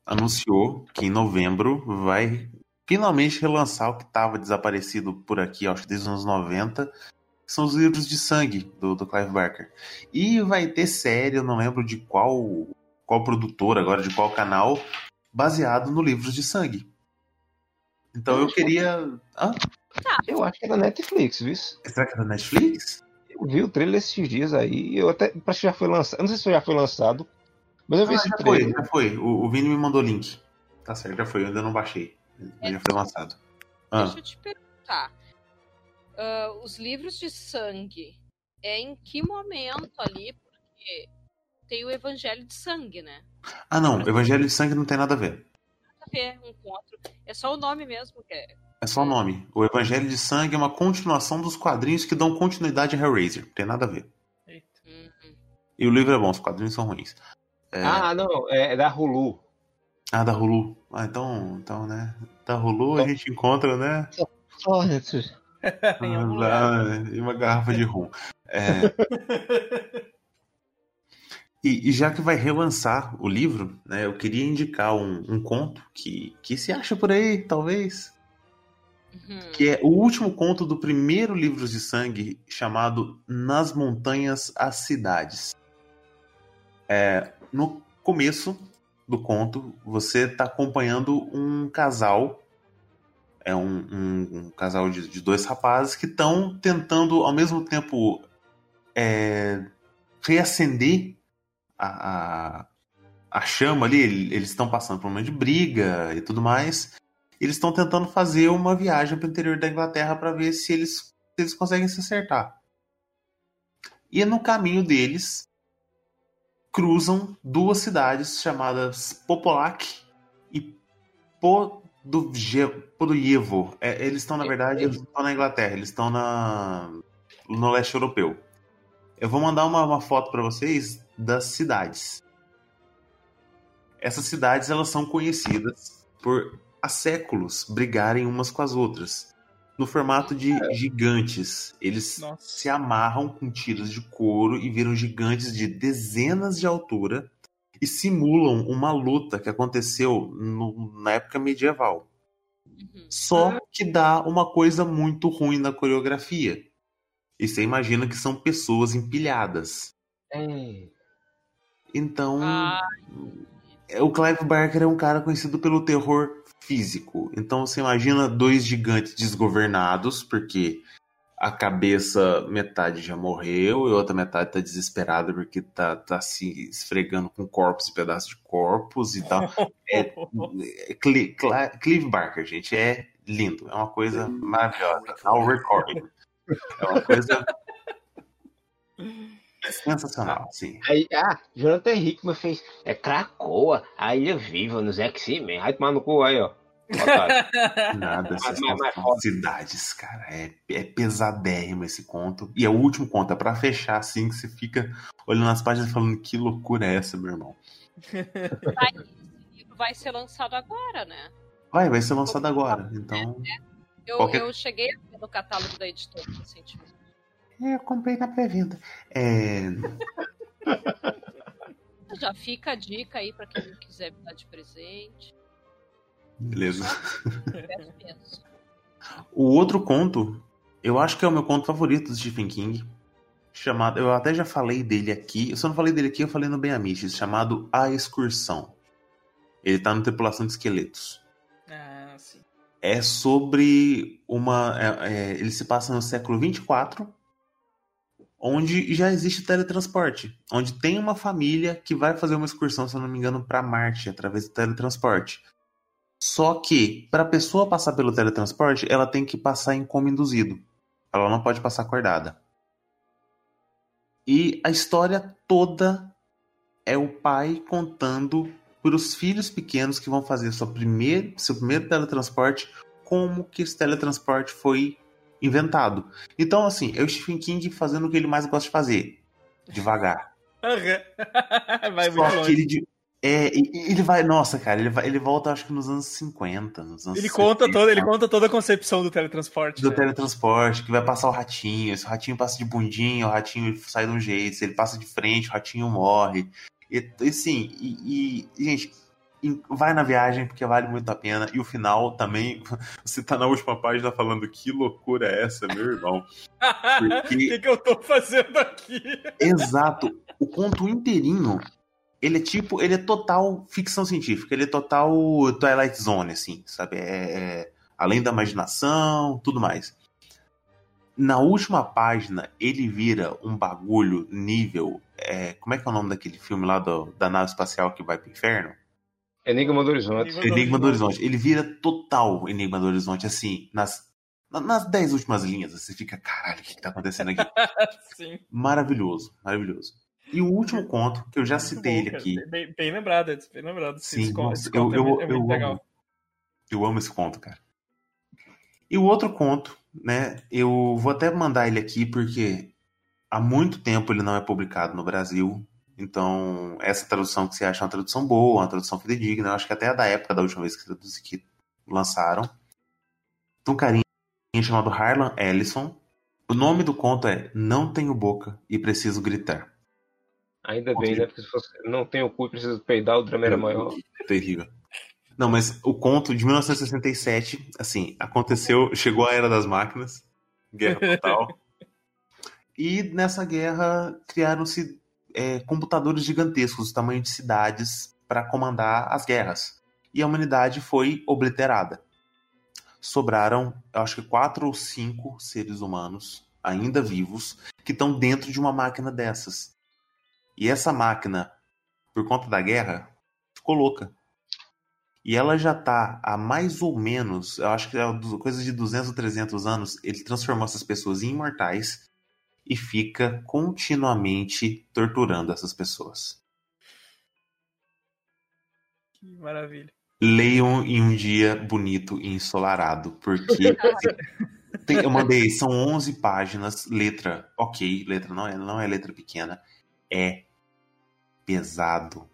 anunciou que em novembro vai finalmente relançar o que estava desaparecido por aqui, acho que desde os anos 90, que são os livros de sangue do, do Clive Barker. E vai ter série, eu não lembro de qual qual produtor agora, de qual canal, baseado no livros de sangue. Então eu queria. Hã? Tá. Eu acho que é da Netflix, viu? Será que é da Netflix? Eu vi o trailer esses dias aí. Eu até. Parece que já foi lançado. Eu não sei se já foi lançado. Mas eu vi ah, esse já trailer. Foi, já foi. O, o Vini me mandou o link. Tá certo, já foi. Eu ainda não baixei. É, já foi lançado. Ah. Deixa eu te perguntar. Uh, os livros de sangue. É em que momento ali? Porque tem o Evangelho de Sangue, né? Ah, não. Evangelho de Sangue não tem nada a ver. A ver um com outro. É só o nome mesmo que é. É só o nome. O Evangelho de Sangue é uma continuação dos quadrinhos que dão continuidade a Hellraiser. Não tem nada a ver. Eita. Hum. E o livro é bom, os quadrinhos são ruins. É... Ah, não, é da Hulu. Ah, da Hulu. Ah, então, então né? Da Hulu a gente encontra, né? Só lugar. Ah, e uma garrafa de rum. É, E, e já que vai relançar o livro, né, eu queria indicar um, um conto que, que se acha por aí, talvez, Uhum. que é o último conto do primeiro Livros de Sangue, chamado Nas Montanhas as Cidades. É, no começo do conto, você está acompanhando um casal, é um, um- um casal de, de dois rapazes que estão tentando, ao mesmo tempo, é, reacender a, a, a chama ali. Ele- Eles estão passando por um momento de briga e tudo mais eles estão tentando fazer uma viagem para o interior da Inglaterra para ver se eles, se eles conseguem se acertar. E no caminho deles cruzam duas cidades chamadas Popolac e Poduje- Podujevo. É, eles estão, na verdade, eles não estão na Inglaterra, eles estão na, no leste europeu. Eu vou mandar uma, uma foto para vocês das cidades. Essas cidades elas são conhecidas por há séculos brigarem umas com as outras. No formato de gigantes. Eles Nossa. se amarram com tiras de couro e viram gigantes de dezenas de altura e simulam uma luta que aconteceu no- na época medieval. Uhum. Só que dá uma coisa muito ruim na coreografia. E você imagina que são pessoas empilhadas. É. Então, Ah, é, o Clive Barker é um cara conhecido pelo terror físico. Então você imagina dois gigantes desgovernados, porque a cabeça metade já morreu e a outra metade tá desesperada porque tá, tá se esfregando com corpos e pedaços de corpos e tal. É, é Clive Barker, gente, é lindo. É uma coisa maravilhosa. Ao recording. É uma coisa sensacional, sim. Aí, ah, Jonathan Hickman fez. É Cracoa, a Ilha Viva, nos X-Men. Vai tomar no cu aí, ó. Nada, essas cara. É, é pesadérrimo esse conto. E é o último conto, é pra fechar assim, que você fica olhando as páginas e falando que loucura é essa, meu irmão. vai, esse livro vai ser lançado agora, né? Vai, vai ser lançado agora. Então. Eu, Qualquer- eu cheguei a ver no catálogo da editora recentemente. É, eu comprei na pré-venda. É. Já fica a dica aí pra quem quiser me dar de presente. Beleza. Peço mesmo. O outro conto, eu acho que é o meu conto favorito do Stephen King. Chamado. Eu até já falei dele aqui. Eu só não falei dele aqui, eu falei no Ben Amiches, chamado A Excursão. Ele tá no Tripulação de Esqueletos. Ah, sim. é sobre uma. é- é, ele se passa no século 24, onde já existe teletransporte. Onde tem uma família que vai fazer uma excursão, se eu não me engano, para Marte através do teletransporte. Só que, para a pessoa passar pelo teletransporte, ela tem que passar em coma induzido. Ela não pode passar acordada. E a história toda é o pai contando para os filhos pequenos que vão fazer sua primeiro, seu primeiro teletransporte, como que esse teletransporte foi inventado. Então, assim, é o Stephen King fazendo o que ele mais gosta de fazer. Devagar. Vai muito Só que longe. ele, é, ele vai, nossa, cara, ele, vai, ele volta acho que nos anos 50, nos anos Ele conta, 70, toda, ele conta toda a concepção do teletransporte. do né? teletransporte, que vai passar o ratinho. Se o ratinho passa de bundinha, o ratinho sai de um jeito. Se ele passa de frente, o ratinho morre. E assim, e, e, gente, vai na viagem porque vale muito a pena. E o final também, você tá na última página falando que loucura é essa, meu irmão. O Porque- que, que eu tô fazendo aqui? Exato. O conto inteirinho, ele é tipo, ele é total ficção científica, ele é total Twilight Zone, assim, sabe? É, é- além da imaginação, tudo mais. Na última página, ele vira um bagulho nível. é, como é que é o nome daquele filme lá do- da nave espacial que vai pro inferno? Enigma do Horizonte. Enigma Enigma do Horizonte. Ele vira total Enigma do Horizonte, assim, nas, na- nas dez últimas linhas. Você fica, caralho, o que, que tá acontecendo aqui? Sim. Maravilhoso, maravilhoso. E o último conto, que eu já citei Bom, ele aqui. Bem, bem lembrado, Edson, bem lembrado. Sim, esse nossa, esse conto eu, é eu, muito- é eu muito amo. legal. Eu amo esse conto, cara. E o outro conto, né? Eu vou até mandar ele aqui porque há muito tempo ele não é publicado no Brasil. Então, essa tradução que você acha é uma tradução boa, uma tradução fidedigna, eu acho que até é da época da última vez que, traduzi, que lançaram. Tem um carinha chamado Harlan Ellison. O nome do conto é Não Tenho Boca e Preciso Gritar. Ainda bem, né? Porque se fosse não tenho cu e preciso peidar, o drama era maior. Terrível. Não, mas o conto de 1967, assim, aconteceu, chegou a Era das Máquinas, Guerra Total. e nessa guerra criaram-se é, computadores gigantescos, do tamanho de cidades, para comandar as guerras. E a humanidade foi obliterada. Sobraram, eu acho que quatro ou cinco seres humanos ainda vivos que estão dentro de uma máquina dessas. E essa máquina, por conta da guerra, ficou louca. E ela já tá há mais ou menos, eu acho que é coisa de 200 ou 300 anos, ele transformou essas pessoas em imortais e fica continuamente torturando essas pessoas. Que maravilha. Leiam em um dia bonito e ensolarado, porque tem, eu mandei, são 11 páginas, letra, ok, letra não é, não é letra pequena, é pesado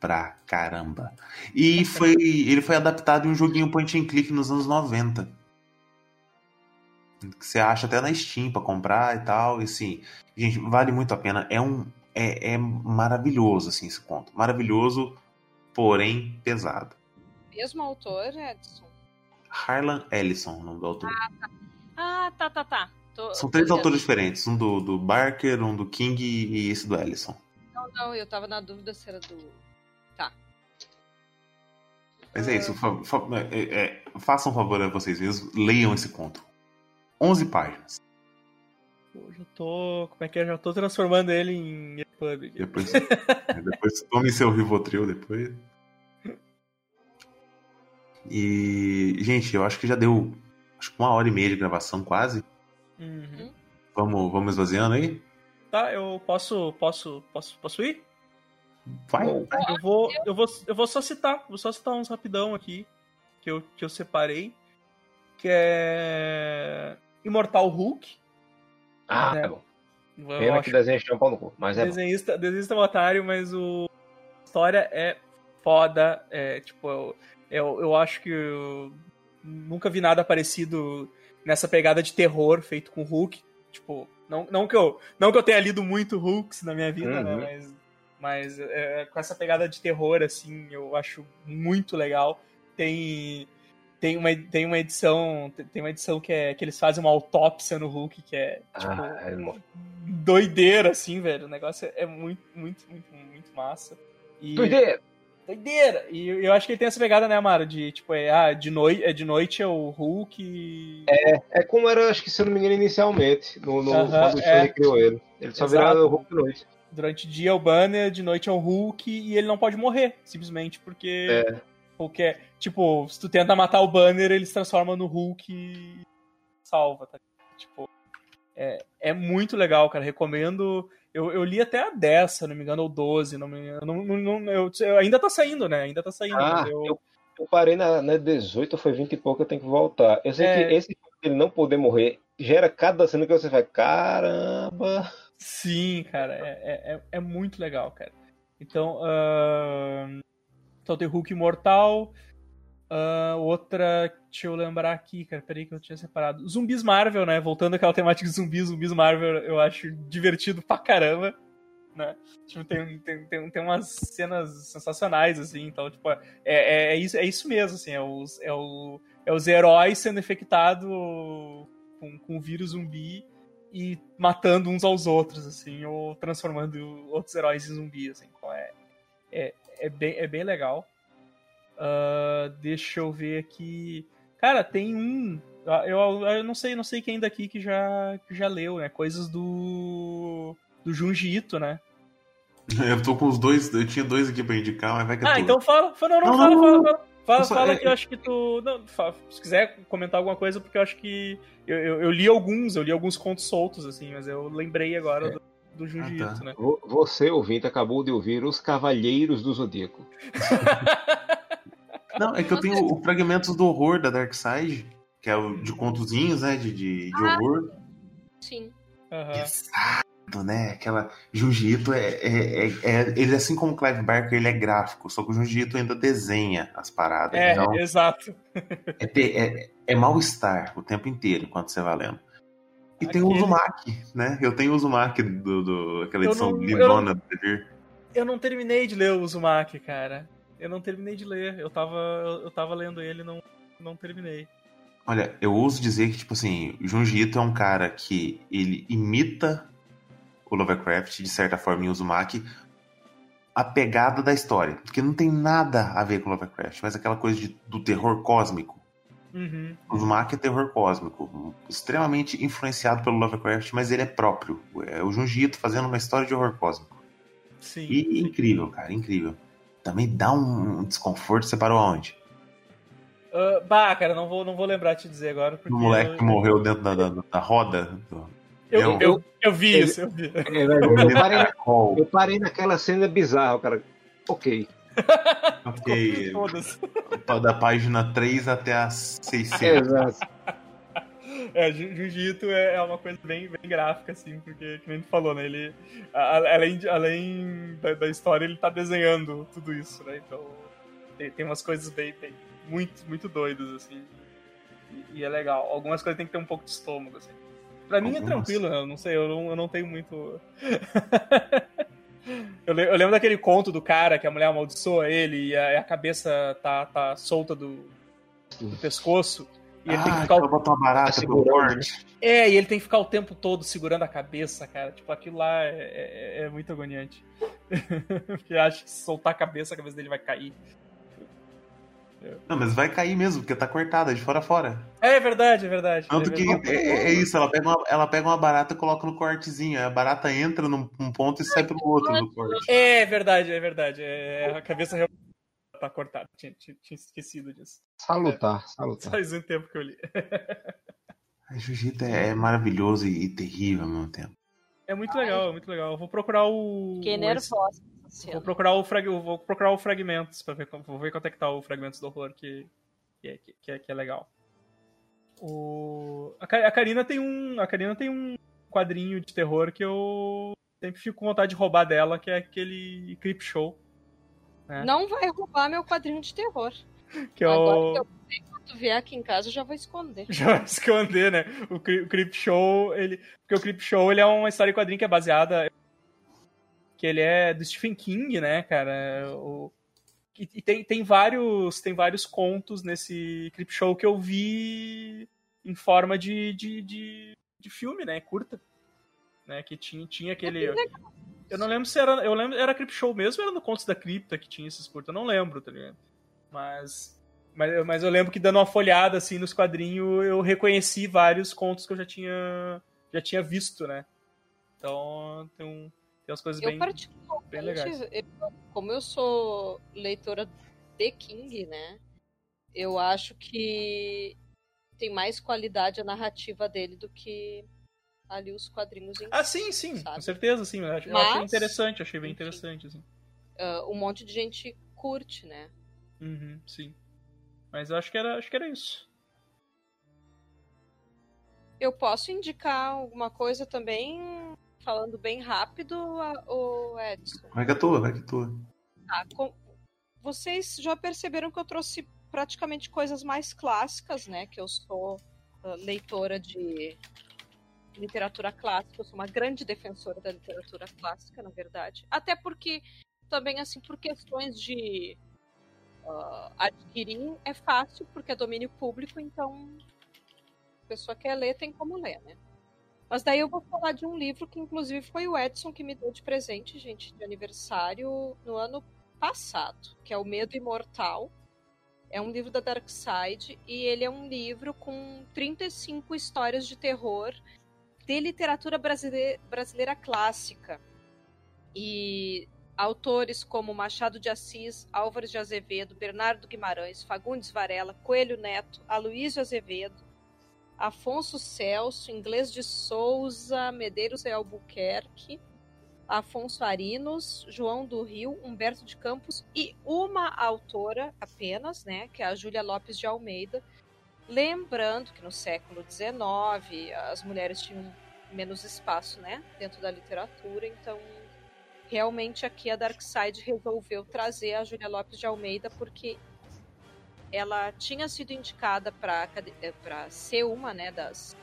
pra caramba. E foi, ele foi adaptado em um joguinho point and click nos anos 90. Que você acha até na Steam pra comprar e tal. E assim, gente, vale muito a pena. É um. É, é maravilhoso, assim, esse conto. Maravilhoso, porém pesado. Mesmo autor, Edson? Harlan Ellison, o nome do autor. Ah, tá. Ah, tá, tá, tá. Tô, São três autores diferentes. Um do, do Barker, um do King e esse do Ellison. Não, não, eu tava na dúvida se era do. Tá. Mas é isso. fa- fa- é- é- façam um favor a vocês mesmos. Leiam esse conto. 11 páginas. Eu já tô. Como é que é? Já tô transformando ele em EPUB. Depois, depois tome seu Rivotril depois. E, gente, eu acho que já deu acho que uma hora e meia de gravação quase. Uhum. Vamos, vamos esvaziando aí? Tá, eu posso. Posso. Posso, posso ir? Vai. Bom, Eu vou, eu, vou, eu vou só citar, vou só citar uns rapidão aqui que eu, que eu separei. Que é. Imortal Hulk. Ah, É. tá bom. Eu Pena que acho desenho chama pau no cu, mas é bom. desenhista, desenhista é um otário, mas o a história é foda. É, tipo, eu, eu, eu acho que eu nunca vi nada parecido nessa pegada de terror feito com Hulk. Tipo, não, não, que, eu, não que eu tenha lido muito Hulks na minha vida, né? Uhum. Mas, mas é, com essa pegada de terror, assim, eu acho muito legal. Tem. Tem uma, tem uma edição. Tem uma edição que é que eles fazem uma autópsia no Hulk, que é tipo Ah, é doideira, assim, velho. O negócio é muito, muito, muito, muito massa. E... Doideira! Doideira! E eu acho que ele tem essa pegada, né, Amaro? De, tipo, é, ah, de, noi é, de noite é o Hulk e... É como era, acho que se eu não me engano, inicialmente, no, no, Aham, quando o é. recriou ele. Ele só virava o Hulk de noite. Durante o dia é o Banner, de noite é o Hulk e ele não pode morrer, simplesmente, porque... É. Porque, tipo, se tu tenta matar o Banner, ele se transforma no Hulk e salva, tá? Tipo, é, é muito legal, cara. Recomendo. Eu, eu li até a 10, se não me engano, ou 12. Não me, não, não, eu, eu- ainda tá saindo, né? Ainda tá saindo. Ah, eu- eu, eu parei na, na 18 ou foi 20 e pouco, eu tenho que voltar. Eu sei É. que esse dele não poder morrer gera cada cena que você vai, caramba. Sim, cara, é, é, é- é muito legal, cara. Então, ahn, então tem Hulk Imortal. Ahn, outra, deixa eu lembrar aqui, cara, peraí que eu tinha separado. Zumbis Marvel, né? Voltando àquela temática de zumbis, zumbis Marvel eu acho divertido pra caramba, né? Tipo, tem, tem, tem, tem umas cenas sensacionais, assim, então, tipo, é, é, é isso, é isso mesmo, assim, é os, é, o, é os heróis sendo infectados com, com o vírus zumbi e matando uns aos outros, assim, ou transformando outros heróis em zumbi, assim. Então é, é, é, bem, é bem legal. Ah, deixa eu ver aqui. Cara, tem um. Eu, eu não sei, não sei quem daqui que já, que já leu, né? Coisas do. Do Junji Ito, né? Eu tô com os dois, eu tinha dois aqui pra indicar, mas vai que é Ah, tu. então fala. fala não, não, Não, fala, não, fala, fala. Fala, só- fala é- que eu acho que tu. Não, fa- se quiser comentar alguma coisa, porque eu acho que. Eu, eu, eu li alguns, eu li alguns contos soltos, assim, mas eu lembrei agora É. do, do Junji Ah, tá. Ito, né? Vo- Você, ouvinte, acabou de ouvir Os Cavalheiros do Zodíaco. Não, é que eu tenho o Fragmentos do Horror da Dark Side, que é o de contozinhos, né? De, de, de Ah. horror. Sim. Pesado. né? Aquela. Junji Ito é, é, é, é- Ele, assim como o Clive Barker, ele é gráfico, só que o Ito ainda desenha as paradas. É, então, exato. é, é, é mal-estar o tempo inteiro enquanto você vai lendo. E tem o Aquele- Uzumaki, né? Eu tenho o Uzumaki do, do, aquela Eu edição não- eu lindona do Devir. Eu não terminei de ler o Uzumaki, cara. Eu não terminei de ler. Eu tava, eu, tava lendo ele e não, não terminei. Olha, eu ouso dizer que, tipo assim, o Junji Ito é um cara que ele imita o Lovecraft, de certa forma, em Uzumaki, a pegada da história. Porque não tem nada a ver com Lovecraft, mas aquela coisa de- do terror cósmico. Uhum. O Uzumaki é terror cósmico, extremamente influenciado pelo Lovecraft, mas ele é próprio. É o Junji Ito fazendo uma história de horror cósmico. Sim. E incrível, cara, incrível. Também dá um desconforto. Você parou aonde? Ah, bah, cara, não vou, não vou lembrar de te dizer agora. Porque O moleque eu, que morreu dentro da, da- da roda? Do... Eu, Eu- eu, eu vi eu- isso, eu vi. É, eu, parei, eu parei naquela cena bizarra, cara. Ok. Ok. Da página 3 até a 600. Exato. É, Jiu-Jitsu é é uma coisa bem, bem gráfica, assim, porque, como a gente falou, né? Ele, além, de- além da, da história, ele tá desenhando tudo isso, né? Então, tem, tem umas coisas bem, bem muito, muito doidas, assim. E, e é legal. Algumas coisas tem que ter um pouco de estômago, assim. Pra mim é Algumas. tranquilo? Eu não sei, eu não, eu não tenho muito. eu, le- eu lembro daquele conto do cara que a mulher amaldiçoa ele e a, a cabeça tá, tá solta do, do pescoço. E ele tem que Ah, ficar uma barata segurando, corte. é, e ele tem que ficar o tempo todo segurando a cabeça, cara. Tipo, aquilo lá é, é- é muito agoniante. Porque acha que se soltar a cabeça, a cabeça dele vai cair. Não, mas vai cair mesmo, porque tá cortada de fora a fora. É verdade, é verdade. Tanto é que verdade. é, é isso, ela pega, uma, ela pega uma barata e coloca no cortezinho. A barata entra num, num ponto e sai pelo outro do corte. É verdade, é verdade. É, a cabeça realmente tá cortada. Tinha, tinha- tinha esquecido disso. Salutar, salutar. Faz um tempo que eu li. A Jiu-Jitsu é, é maravilhoso e, e terrível ao mesmo tempo. É muito legal, é muito legal. Eu vou procurar o. Fiquei nervosa. Vou procurar o frag... Vou procurar o fragmentos para ver como- vou ver quanto é que tá o fragmentos do horror que que é, que é, que é legal. O a Karina tem um a Karina tem um quadrinho de terror que eu sempre fico com vontade de roubar dela, que é aquele Creep Show, É. Não vai roubar meu quadrinho de terror. que é Agora o que eu quando vier aqui em casa, eu já vou esconder. já vai esconder, né? O, o Creep Show, ele. Porque o Creep Show ele é uma história em quadrinho que é baseada. Que ele é do Stephen King, né, cara? O, e, tem, tem vários tem vários contos nesse Creep Show que eu vi em forma de, de, de, de filme, né? Curta. Né, que tinha, tinha aquele. Eu não lembro se era. Eu lembro, era Creep Show mesmo era no Contos da Cripta que tinha esses curtas? Eu não lembro, tá ligado? Mas. Mas, mas eu lembro que dando uma folhada assim nos quadrinhos, eu reconheci vários contos que eu já tinha, já tinha visto, né? Então tem, um, tem umas coisas Eu, bem, bem legais. eu- como eu sou leitora de King, né? Eu acho que tem mais qualidade a narrativa dele do que ali os quadrinhos em Ah, sim, sim, com sabe? certeza, sim. Eu achei, eu achei Mas, interessante, achei bem enfim. interessante, assim. Ah, um monte de gente curte, né? Uhum, sim. Mas acho que era, acho que era isso. Eu posso indicar alguma coisa também, falando bem rápido, a- o Edson. Vai que é tua, vai que é tua. Tá, com- Vocês já perceberam que eu trouxe praticamente coisas mais clássicas, né? Que eu sou ah, leitora de literatura clássica, eu sou uma grande defensora da literatura clássica, na verdade. Até porque também assim por questões de ah, adquirir é fácil porque é domínio público, então a pessoa quer ler tem como ler, né? Mas daí eu vou falar de um livro que inclusive foi o Edson que me deu de presente, gente, de aniversário no ano passado, que é O Medo Imortal. É um livro da Dark Side e ele é um livro com 35 histórias de terror de literatura brasileira, brasileira clássica. E autores como Machado de Assis, Álvares de Azevedo, Bernardo Guimarães, Fagundes Varela, Coelho Neto, Aloysio Azevedo, Afonso Celso, Inglês de Souza, Medeiros e Albuquerque, Afonso Arinos, João do Rio, Humberto de Campos e uma autora apenas, né, que é a Júlia Lopes de Almeida. Lembrando que no século XIX as mulheres tinham menos espaço, né, dentro da literatura. Então, realmente aqui a Dark Side resolveu trazer a Julia Lopes de Almeida porque ela tinha sido indicada para para ser uma, né, das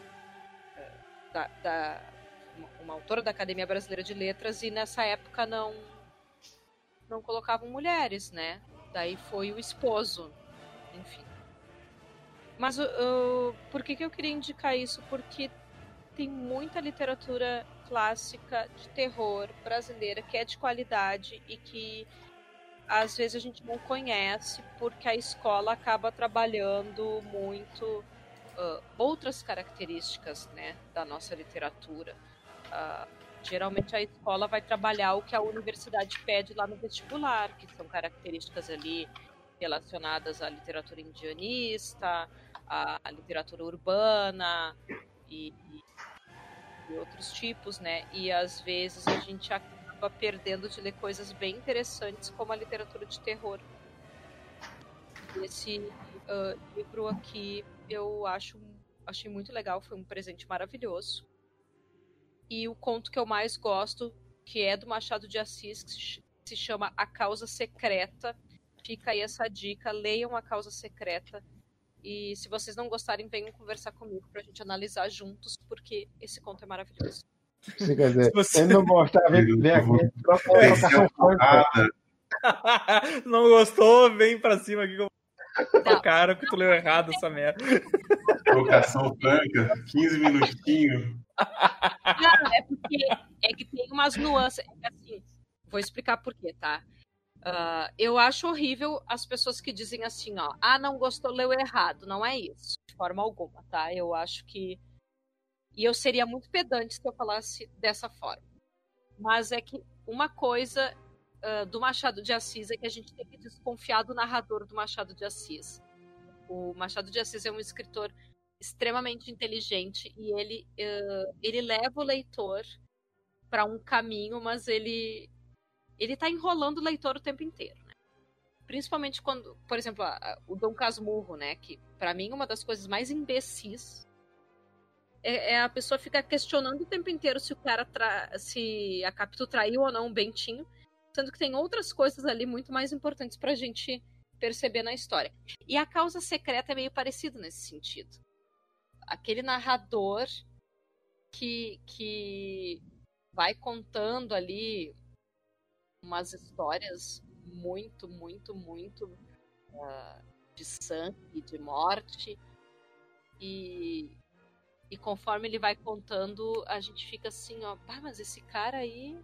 da, da uma autora da Academia Brasileira de Letras e nessa época não não colocavam mulheres, né? Daí foi o esposo, enfim. Mas uh, por que, que eu queria indicar isso? Porque tem muita literatura clássica de terror brasileira que é de qualidade e que às vezes a gente não conhece porque a escola acaba trabalhando muito uh, outras características né, da nossa literatura. Uh, geralmente a escola vai trabalhar o que a universidade pede lá no vestibular, que são características ali relacionadas à literatura indianista, à literatura urbana e, e, outros tipos, né? E às vezes a gente acaba perdendo de ler coisas bem interessantes como a literatura de terror. Esse uh, livro aqui eu acho achei muito legal, foi um presente maravilhoso. E o conto que eu mais gosto, que é do Machado de Assis, que se chama A Causa Secreta. Fica aí essa dica, leiam A Causa Secreta. E se vocês não gostarem, venham conversar comigo pra gente analisar juntos, porque esse conto é maravilhoso. Você quer dizer, se você não gostar, vem, vem aqui, Não gostou, vem pra cima aqui. Não. Cara, que tu leu errado essa merda. Trocação franca, 15 minutinhos. Não, é porque é que tem umas nuances. É assim, vou explicar por quê, tá? Uh, eu acho horrível as pessoas que dizem assim, ó, ah, não gostou, leu errado. Não é isso, de forma alguma, tá? Eu acho que. E eu seria muito pedante se eu falasse dessa forma. Mas é que uma coisa uh, do Machado de Assis é que a gente tem que desconfiar do narrador do Machado de Assis. O Machado de Assis é um escritor extremamente inteligente e ele, uh, ele leva o leitor para um caminho, mas ele ele tá enrolando o leitor o tempo inteiro, né? Principalmente quando, por exemplo, a, a, o Dom Casmurro, né, que para mim uma das coisas mais imbecis é, é, a pessoa ficar questionando o tempo inteiro se o cara se a Capitu traiu ou não o Bentinho, sendo que tem outras coisas ali muito mais importantes pra gente perceber na história. E a causa secreta é meio parecido nesse sentido aquele narrador que, que vai contando ali umas histórias muito, muito, muito uh, de sangue, de morte. E, e conforme ele vai contando, a gente fica assim, ó, ah, mas esse cara aí.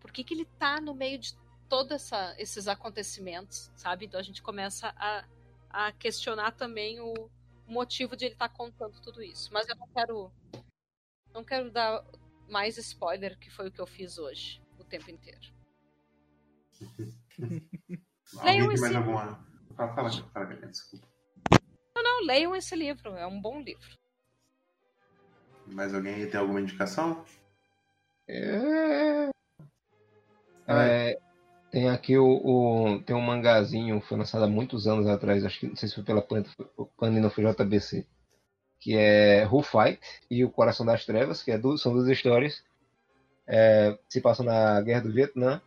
Por que, que ele tá no meio de todos esses acontecimentos, sabe? Então a gente começa a, a questionar também o, motivo de ele estar tá contando tudo isso. Mas eu não quero. Não quero dar mais spoiler, que foi o que eu fiz hoje, o tempo inteiro. leiam esse... mais alguma. Fala, fala, fala, desculpa. Não, não, leiam esse livro, é um bom livro. Mais alguém tem alguma indicação? É... É, tem aqui o, o, tem um mangazinho, foi lançado há muitos anos atrás, acho que não sei se foi pela Panini foi JBC, que é Who Fight e o Coração das Trevas, que é do, são duas histórias é, se passam na Guerra do Vietnã.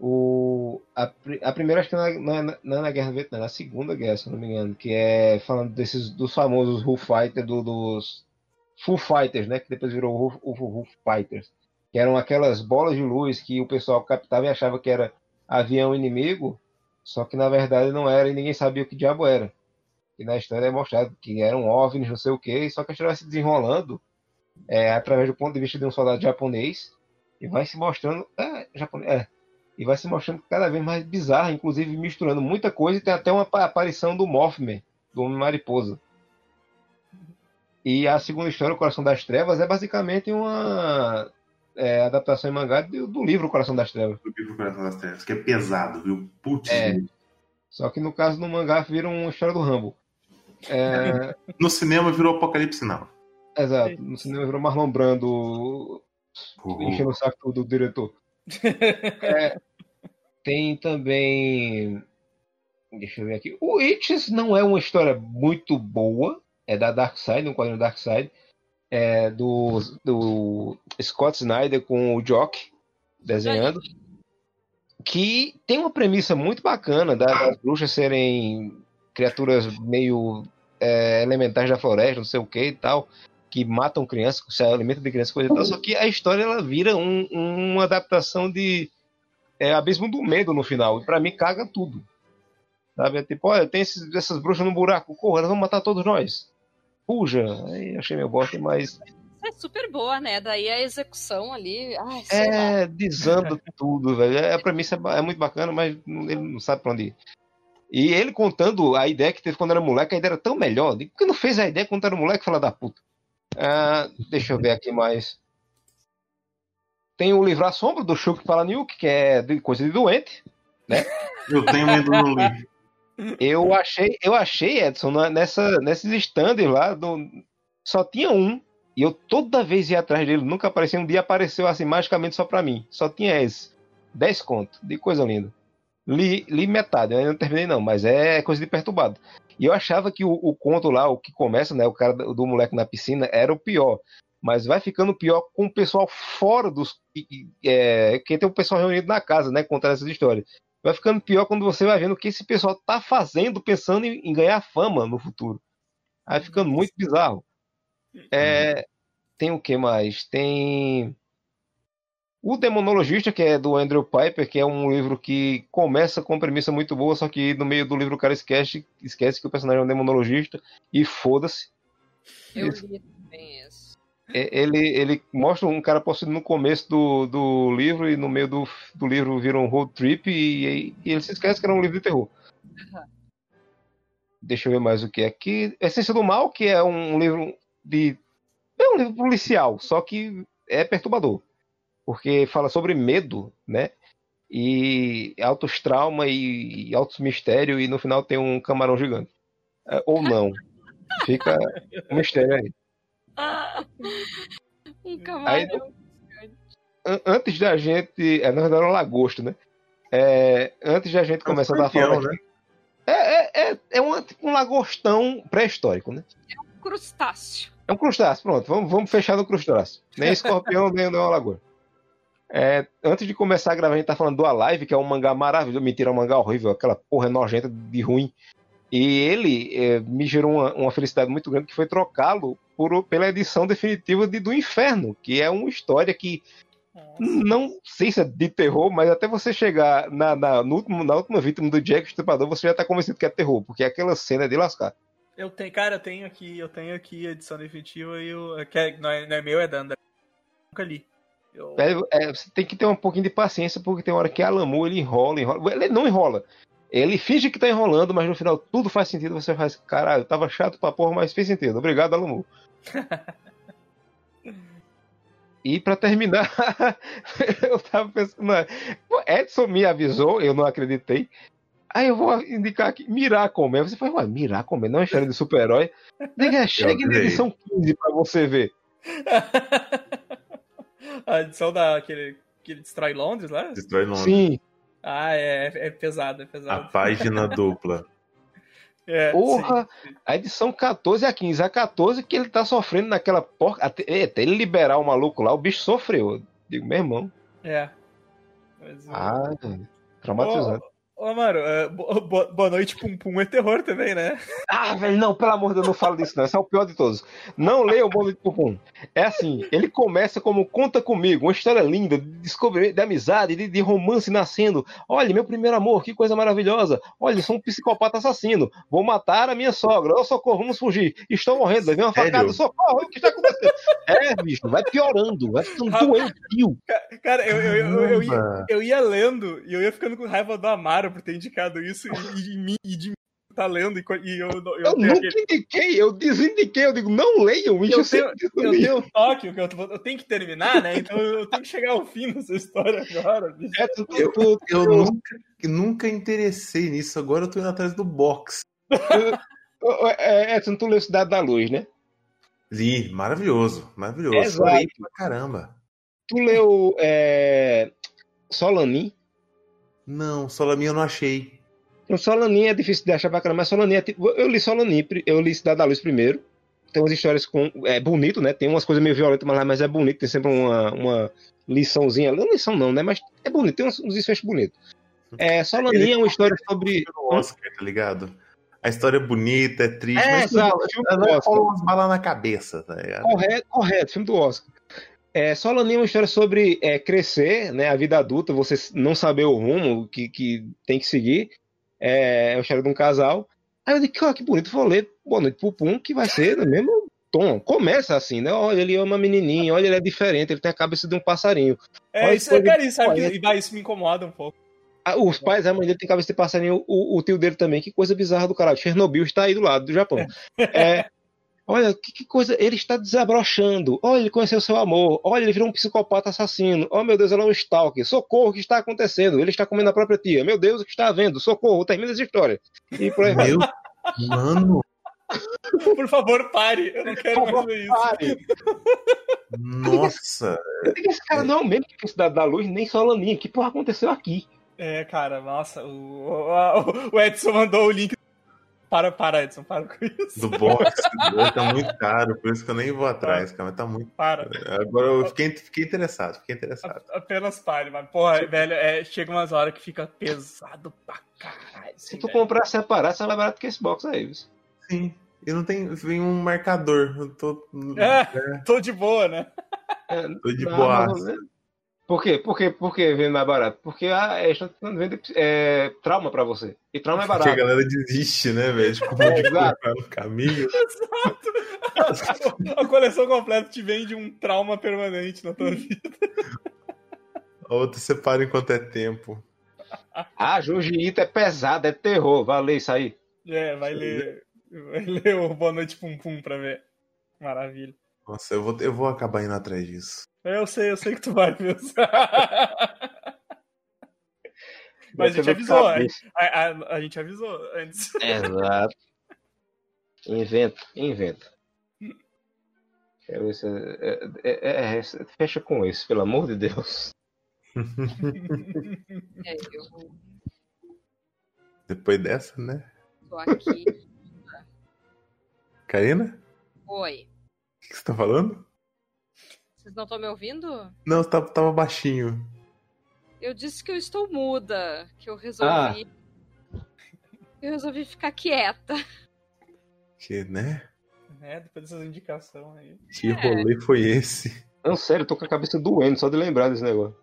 O, a, a primeira acho que não é, é, é na Guerra do Vietnã, é na Segunda Guerra, se não me engano, que é falando desses dos famosos Who Fighter, do, dos Full Fighters, né, que depois virou o Who Fighters que eram aquelas bolas de luz que o pessoal captava e achava que era avião inimigo, só que na verdade não era e ninguém sabia o que diabo era. E na história é mostrado que eram OVNIs, não sei o que, só que a história vai se desenrolando é, através do ponto de vista de um soldado japonês e vai se mostrando. É, japonês, é, e vai se mostrando cada vez mais bizarra, inclusive misturando muita coisa e tem até uma aparição do Mothman, do Homem Mariposa. E a segunda história, O Coração das Trevas, é basicamente uma é, adaptação em mangá do, do, livro Coração das Trevas. Do livro Coração das Trevas, que é pesado, viu? Putz. É. Só que no caso do mangá vira uma história do Rambo. É... no cinema virou Apocalipse Now. Exato, no cinema virou Marlon Brando uhum. enchendo o saco do diretor. é, tem também. Deixa eu ver aqui. O Itches não é uma história muito boa. É da Dark Side, um quadrinho Dark Side é, do, do Scott Snyder com o Jock desenhando, que tem uma premissa muito bacana da- das bruxas serem criaturas meio é, elementares da floresta, não sei o que e tal, que matam crianças, se alimentam de crianças, coisa e tal. Só que a história ela vira um- uma adaptação de é, Abismo do Medo no final. E pra mim caga tudo. Sabe? É tipo, olha, tem esses- essas bruxas no buraco, corra, elas vão matar todos nós. Fuja. Aí achei meio bosta, mas É super boa, né? Daí a execução ali. Ai, lá. é desanda tudo, velho. É, a premissa é é muito bacana, mas ele não sabe pra onde ir. E ele contando a ideia que teve quando era moleque, a ideia era tão melhor. Por que não fez a ideia quando era moleque, fala da puta? Ah, deixa eu ver aqui mais. Tem o livro A Sombra, do Chuck Palahniuk, que é de coisa de doente. Eu tenho medo no livro. Eu achei, eu achei, Edson, nessa, nesses stands lá, do, só tinha um. E eu toda vez ia atrás dele, nunca aparecia. Um dia apareceu assim, magicamente só pra mim. Só tinha esse. 10 conto, de coisa linda. Li, li metade, eu ainda não terminei não, mas é coisa de perturbado. E eu achava que o, o conto lá, o que começa, né, o cara do, do moleque na piscina, era o pior. Mas vai ficando pior com o pessoal fora dos. É, que tem o pessoal reunido na casa, né, contando essas histórias vai ficando pior quando você vai vendo o que esse pessoal tá fazendo pensando em, em ganhar fama no futuro. Aí ficando muito bizarro. É, tem o que mais? Tem o Demonologista, que é do Andrew Piper, que é um livro que começa com premissa muito boa, só que no meio do livro o cara esquece, esquece que o personagem é um demonologista e foda-se. Eu li também isso. É, Ele, ele mostra um cara possuído no começo do, do livro e no meio do, do livro vira um road trip e, e ele se esquece que era um livro de terror. Deixa eu ver mais o que é aqui. Essência do Mal, que é um livro de. É um livro policial, só que é perturbador. Porque fala sobre medo, né? E altos traumas e, e altos mistérios, e no final tem um camarão gigante. É, ou não. Fica um mistério aí. Um camarão. an- antes da gente. É, na verdade, é um lagosto, né? É, antes da gente começar a dar falando aqui. É, é, é, é um, tipo um lagostão pré-histórico, né? Crustáceo. É um crustáceo, pronto. Vamos, vamos fechar no crustáceo. Nem escorpião, nem, nem uma lagoa. É, antes de começar a gravar, a gente tá falando do Alive, que é um mangá maravilhoso. Mentira, é um mangá horrível, aquela porra nojenta de ruim. E ele é, me gerou uma, uma felicidade muito grande, que foi trocá-lo pela edição definitiva de Do Inferno, que é uma história que não sei se é de terror, mas até você chegar na, na, último, na última vítima do Jack Estripador, você já tá convencido que é terror, porque aquela cena é de lascar. Eu tenho, cara, eu tenho aqui, eu tenho aqui a edição definitiva e o. Que é, não, é, não é meu, é da André. Nunca li. Eu- É, é, você tem que ter um pouquinho de paciência, porque tem hora que a Lamu ele enrola, enrola. Ele não enrola. Ele finge que tá enrolando, mas no final tudo faz sentido. Você faz, caralho, tava chato pra porra, mas fez sentido. Obrigado, Alamu. e pra terminar, eu tava pensando, Edson me avisou, eu não acreditei. Aí eu vou indicar aqui, Miracoman. Você fala, ué, Miracoman não é história de super-herói? Nega, Chegue na edição 15 pra você ver. A edição daquele que ele destrói Londres lá? Destrói Londres. Sim, Ah, é, é pesado, é A pesado. página dupla. É, Porra, sim. a edição 14 a 15. A 14 que ele tá sofrendo naquela porca. Até, é, até ele liberar o maluco lá, o bicho sofreu. Eu digo, meu irmão. É. Mas, Ah, traumatizante. Ô, mano, é, bo- bo- boa noite, Pum Pum é terror também, né? Ah, velho, não, pelo amor de Deus, não fala disso, não. Esse é o pior de todos. Não leia o Bolo de Pupum. É assim, ele começa como Conta Comigo, uma história linda, de descobrimento, de amizade, de, de romance nascendo. Olha, meu primeiro amor, que coisa maravilhosa. Olha, sou um psicopata assassino. Vou matar a minha sogra. Ô, socorro, vamos fugir. Estou morrendo, vir uma Sério? facada. Socorro, o que está acontecendo? É, bicho, vai piorando, vai ficando doentio. Cara, eu, eu, eu, eu, ia, eu ia lendo e eu ia ficando com raiva do Amaro por ter indicado isso e, e de mim e de mim tá lendo e, e eu, eu, Eu nunca aquele- indiquei, eu desindiquei, eu digo, não leiam, bicho. Eu Eu tenho, eu tenho um toque, que eu, eu tenho que terminar, né? Então eu tenho que chegar ao fim dessa história agora. É, tu- Eu, tu- eu tu- nunca, nunca interessei nisso. Agora eu tô indo atrás do box. É, Edson, tu leu Cidade da Luz, né? Li, maravilhoso, maravilhoso. Exato. Pra caramba. Tu leu é, Solanin? Não, Solamin eu não achei. O Solanin é difícil de achar bacana, mas Solanin é tipo. Eu li Solanin, pri- eu li Cidade da Luz primeiro. tem umas histórias com. É bonito, né? Tem umas coisas meio violentas, mas, mas é bonito, tem sempre uma, uma liçãozinha. Não lição não, né? Mas é bonito, tem uns, uns desfechos bonitos. É, Solaninha é uma história sobre. No Oscar, tá ligado? A história é bonita, é triste, É, mas exato, filme do ela Oscar. rola umas balas na cabeça, tá ligado? Correto, correto, filme do Oscar. É, Solaninha é uma história sobre é, crescer, né? A vida adulta, você não saber o rumo que, que tem que seguir. É, é uma história de um casal. Aí eu digo, ó, que bonito, vou ler Boa Noite Pupum, que vai ser no mesmo tom. Começa assim, né? Olha, ele ama a menininha, olha, ele é diferente, ele tem a cabeça de um passarinho. É, Olha isso, é, cara, isso, sabe que, e vai, isso me incomoda um pouco. Ah, Os pais, a mãe dele tem cabeça de passarinho, o, o tio dele também. Que coisa bizarra do caralho. Chernobyl está aí do lado do Japão. É, olha, que, que coisa. Ele está desabrochando. Olha, ele conheceu seu amor. Olha, ele virou um psicopata assassino. Oh, meu Deus, ela é um stalker. Socorro, o que está acontecendo? Ele está comendo a própria tia. Meu Deus, o que está havendo? Socorro, termina essa história. E por aí vai. Meu, mano, Por favor, pare. Eu não quero mais ver isso. Pare. nossa. Esse cara não é o mesmo que a Cidade da Luz, nem Solaninha. Que porra aconteceu aqui? É, cara, nossa, o, o, o Edson mandou o link. Para, para, Edson, para com isso. Do box, tá muito caro, por isso que eu nem vou atrás, cara, mas tá muito. Para. Agora eu fiquei, fiquei interessado, fiquei interessado. Apenas pare, mas, porra, velho, é, chega umas horas que fica pesado pra caralho. Se assim, tu velho. comprar separado, sai mais barato que esse box aí. viu? Sim. E não tem. Vem um marcador. Eu tô. É, tô de boa, né? É, Tô de não, boa. Por quê? Por quê? Por que vende mais barato? Porque a eles estão tentando vender é, trauma pra você. E trauma é Porque a barato. galera desiste, né, velho? De como É, exato. no caminho. A coleção completa te vende um trauma permanente na tua vida. A outra separa enquanto é tempo. Ah, Jiu-Jitsu é pesado, é terror. Valeu isso aí. É, vai ler, vai ler o Boa Noite Pum Pum pra ver. Maravilha. Nossa, eu vou, eu vou acabar indo atrás disso. Eu sei, eu sei que tu vai mesmo. Mas a gente avisou, a, cabeça. a, a- a gente avisou antes. Exato. Inventa, inventa. Quero se. É, é, é, é, fecha com isso, pelo amor de Deus. É, eu Depois dessa, né? tô aqui. Karina? Oi. O que você tá falando? Vocês não estão me ouvindo? Não, você tava, tava baixinho. Eu disse que eu estou muda, que eu resolvi. Eu resolvi ficar quieta. Que, né? É, depois dessas indicações aí. Que rolê foi esse? Não, sério, eu tô com a cabeça doendo só de lembrar desse negócio.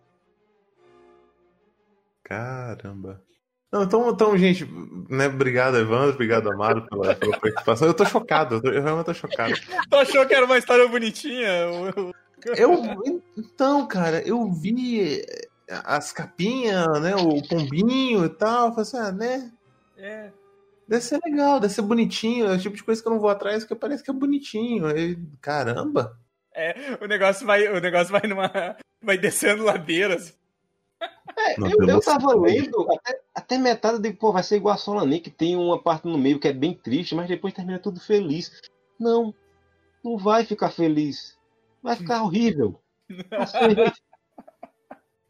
Caramba. Não, então, então, gente, né? Obrigado, Evandro. Obrigado, Amaro, pela, pela participação. Eu tô chocado, eu, tô- eu realmente tô chocado. Tu achou que era uma história bonitinha? Eu, então, cara, eu vi as capinhas, né? O pombinho e tal. Eu falei assim, ah, né? É. Deve ser legal, deve ser bonitinho. É o tipo de coisa que eu não vou atrás porque parece que é bonitinho. Aí, caramba. É, o negócio vai, o negócio vai numa. Vai descendo ladeiras. É, eu, eu tava lendo, até, até metade eu digo, pô, vai ser igual a Solanin, que tem uma parte no meio que é bem triste, mas depois termina tudo feliz. Não, não vai ficar feliz. Vai ficar horrível.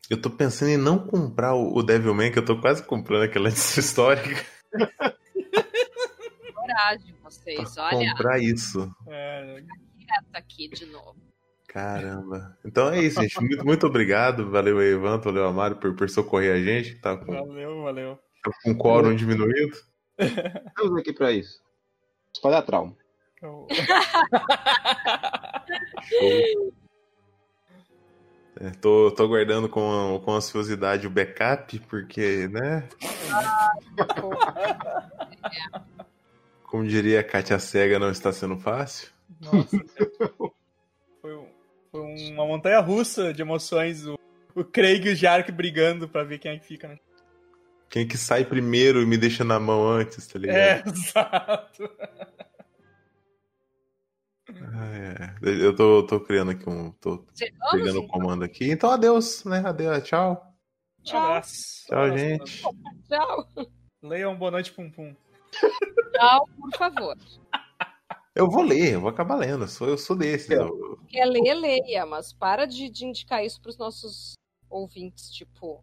Eu tô pensando em não comprar o o Devilman, que eu tô quase comprando aquela histórica. Coragem, vocês. Pra Olha, comprar isso. É, quieta aqui de novo. Caramba. Então é isso, gente. Muito, muito obrigado. Valeu aí, Evandro, valeu, Amaro, por, por socorrer a gente. Tá com, valeu, valeu. tá com o quórum diminuído. Estamos aqui pra isso. Espalhar trauma. Eu- É, tô, tô aguardando com, com ansiosidade o backup, porque, né? Como diria a Katia Cega, não está sendo fácil. Nossa, foi uma montanha russa de emoções. O, o Craig e o Jark brigando pra ver quem é que fica, né? Quem que sai primeiro e me deixa na mão antes, tá ligado? É, exato. Ah, é. Eu tô, tô criando aqui um. Tô pegando o comando aqui. Então, adeus, né? Adeus, tchau. Tchau. Abraço. Tchau, gente. Tchau. Leiam Boa Noite Pum Pum. Tchau, por favor. Eu vou ler, eu vou acabar lendo. Eu sou, eu sou desses. É. eu- Quer ler, leia, mas para de, de indicar isso pros nossos ouvintes, tipo,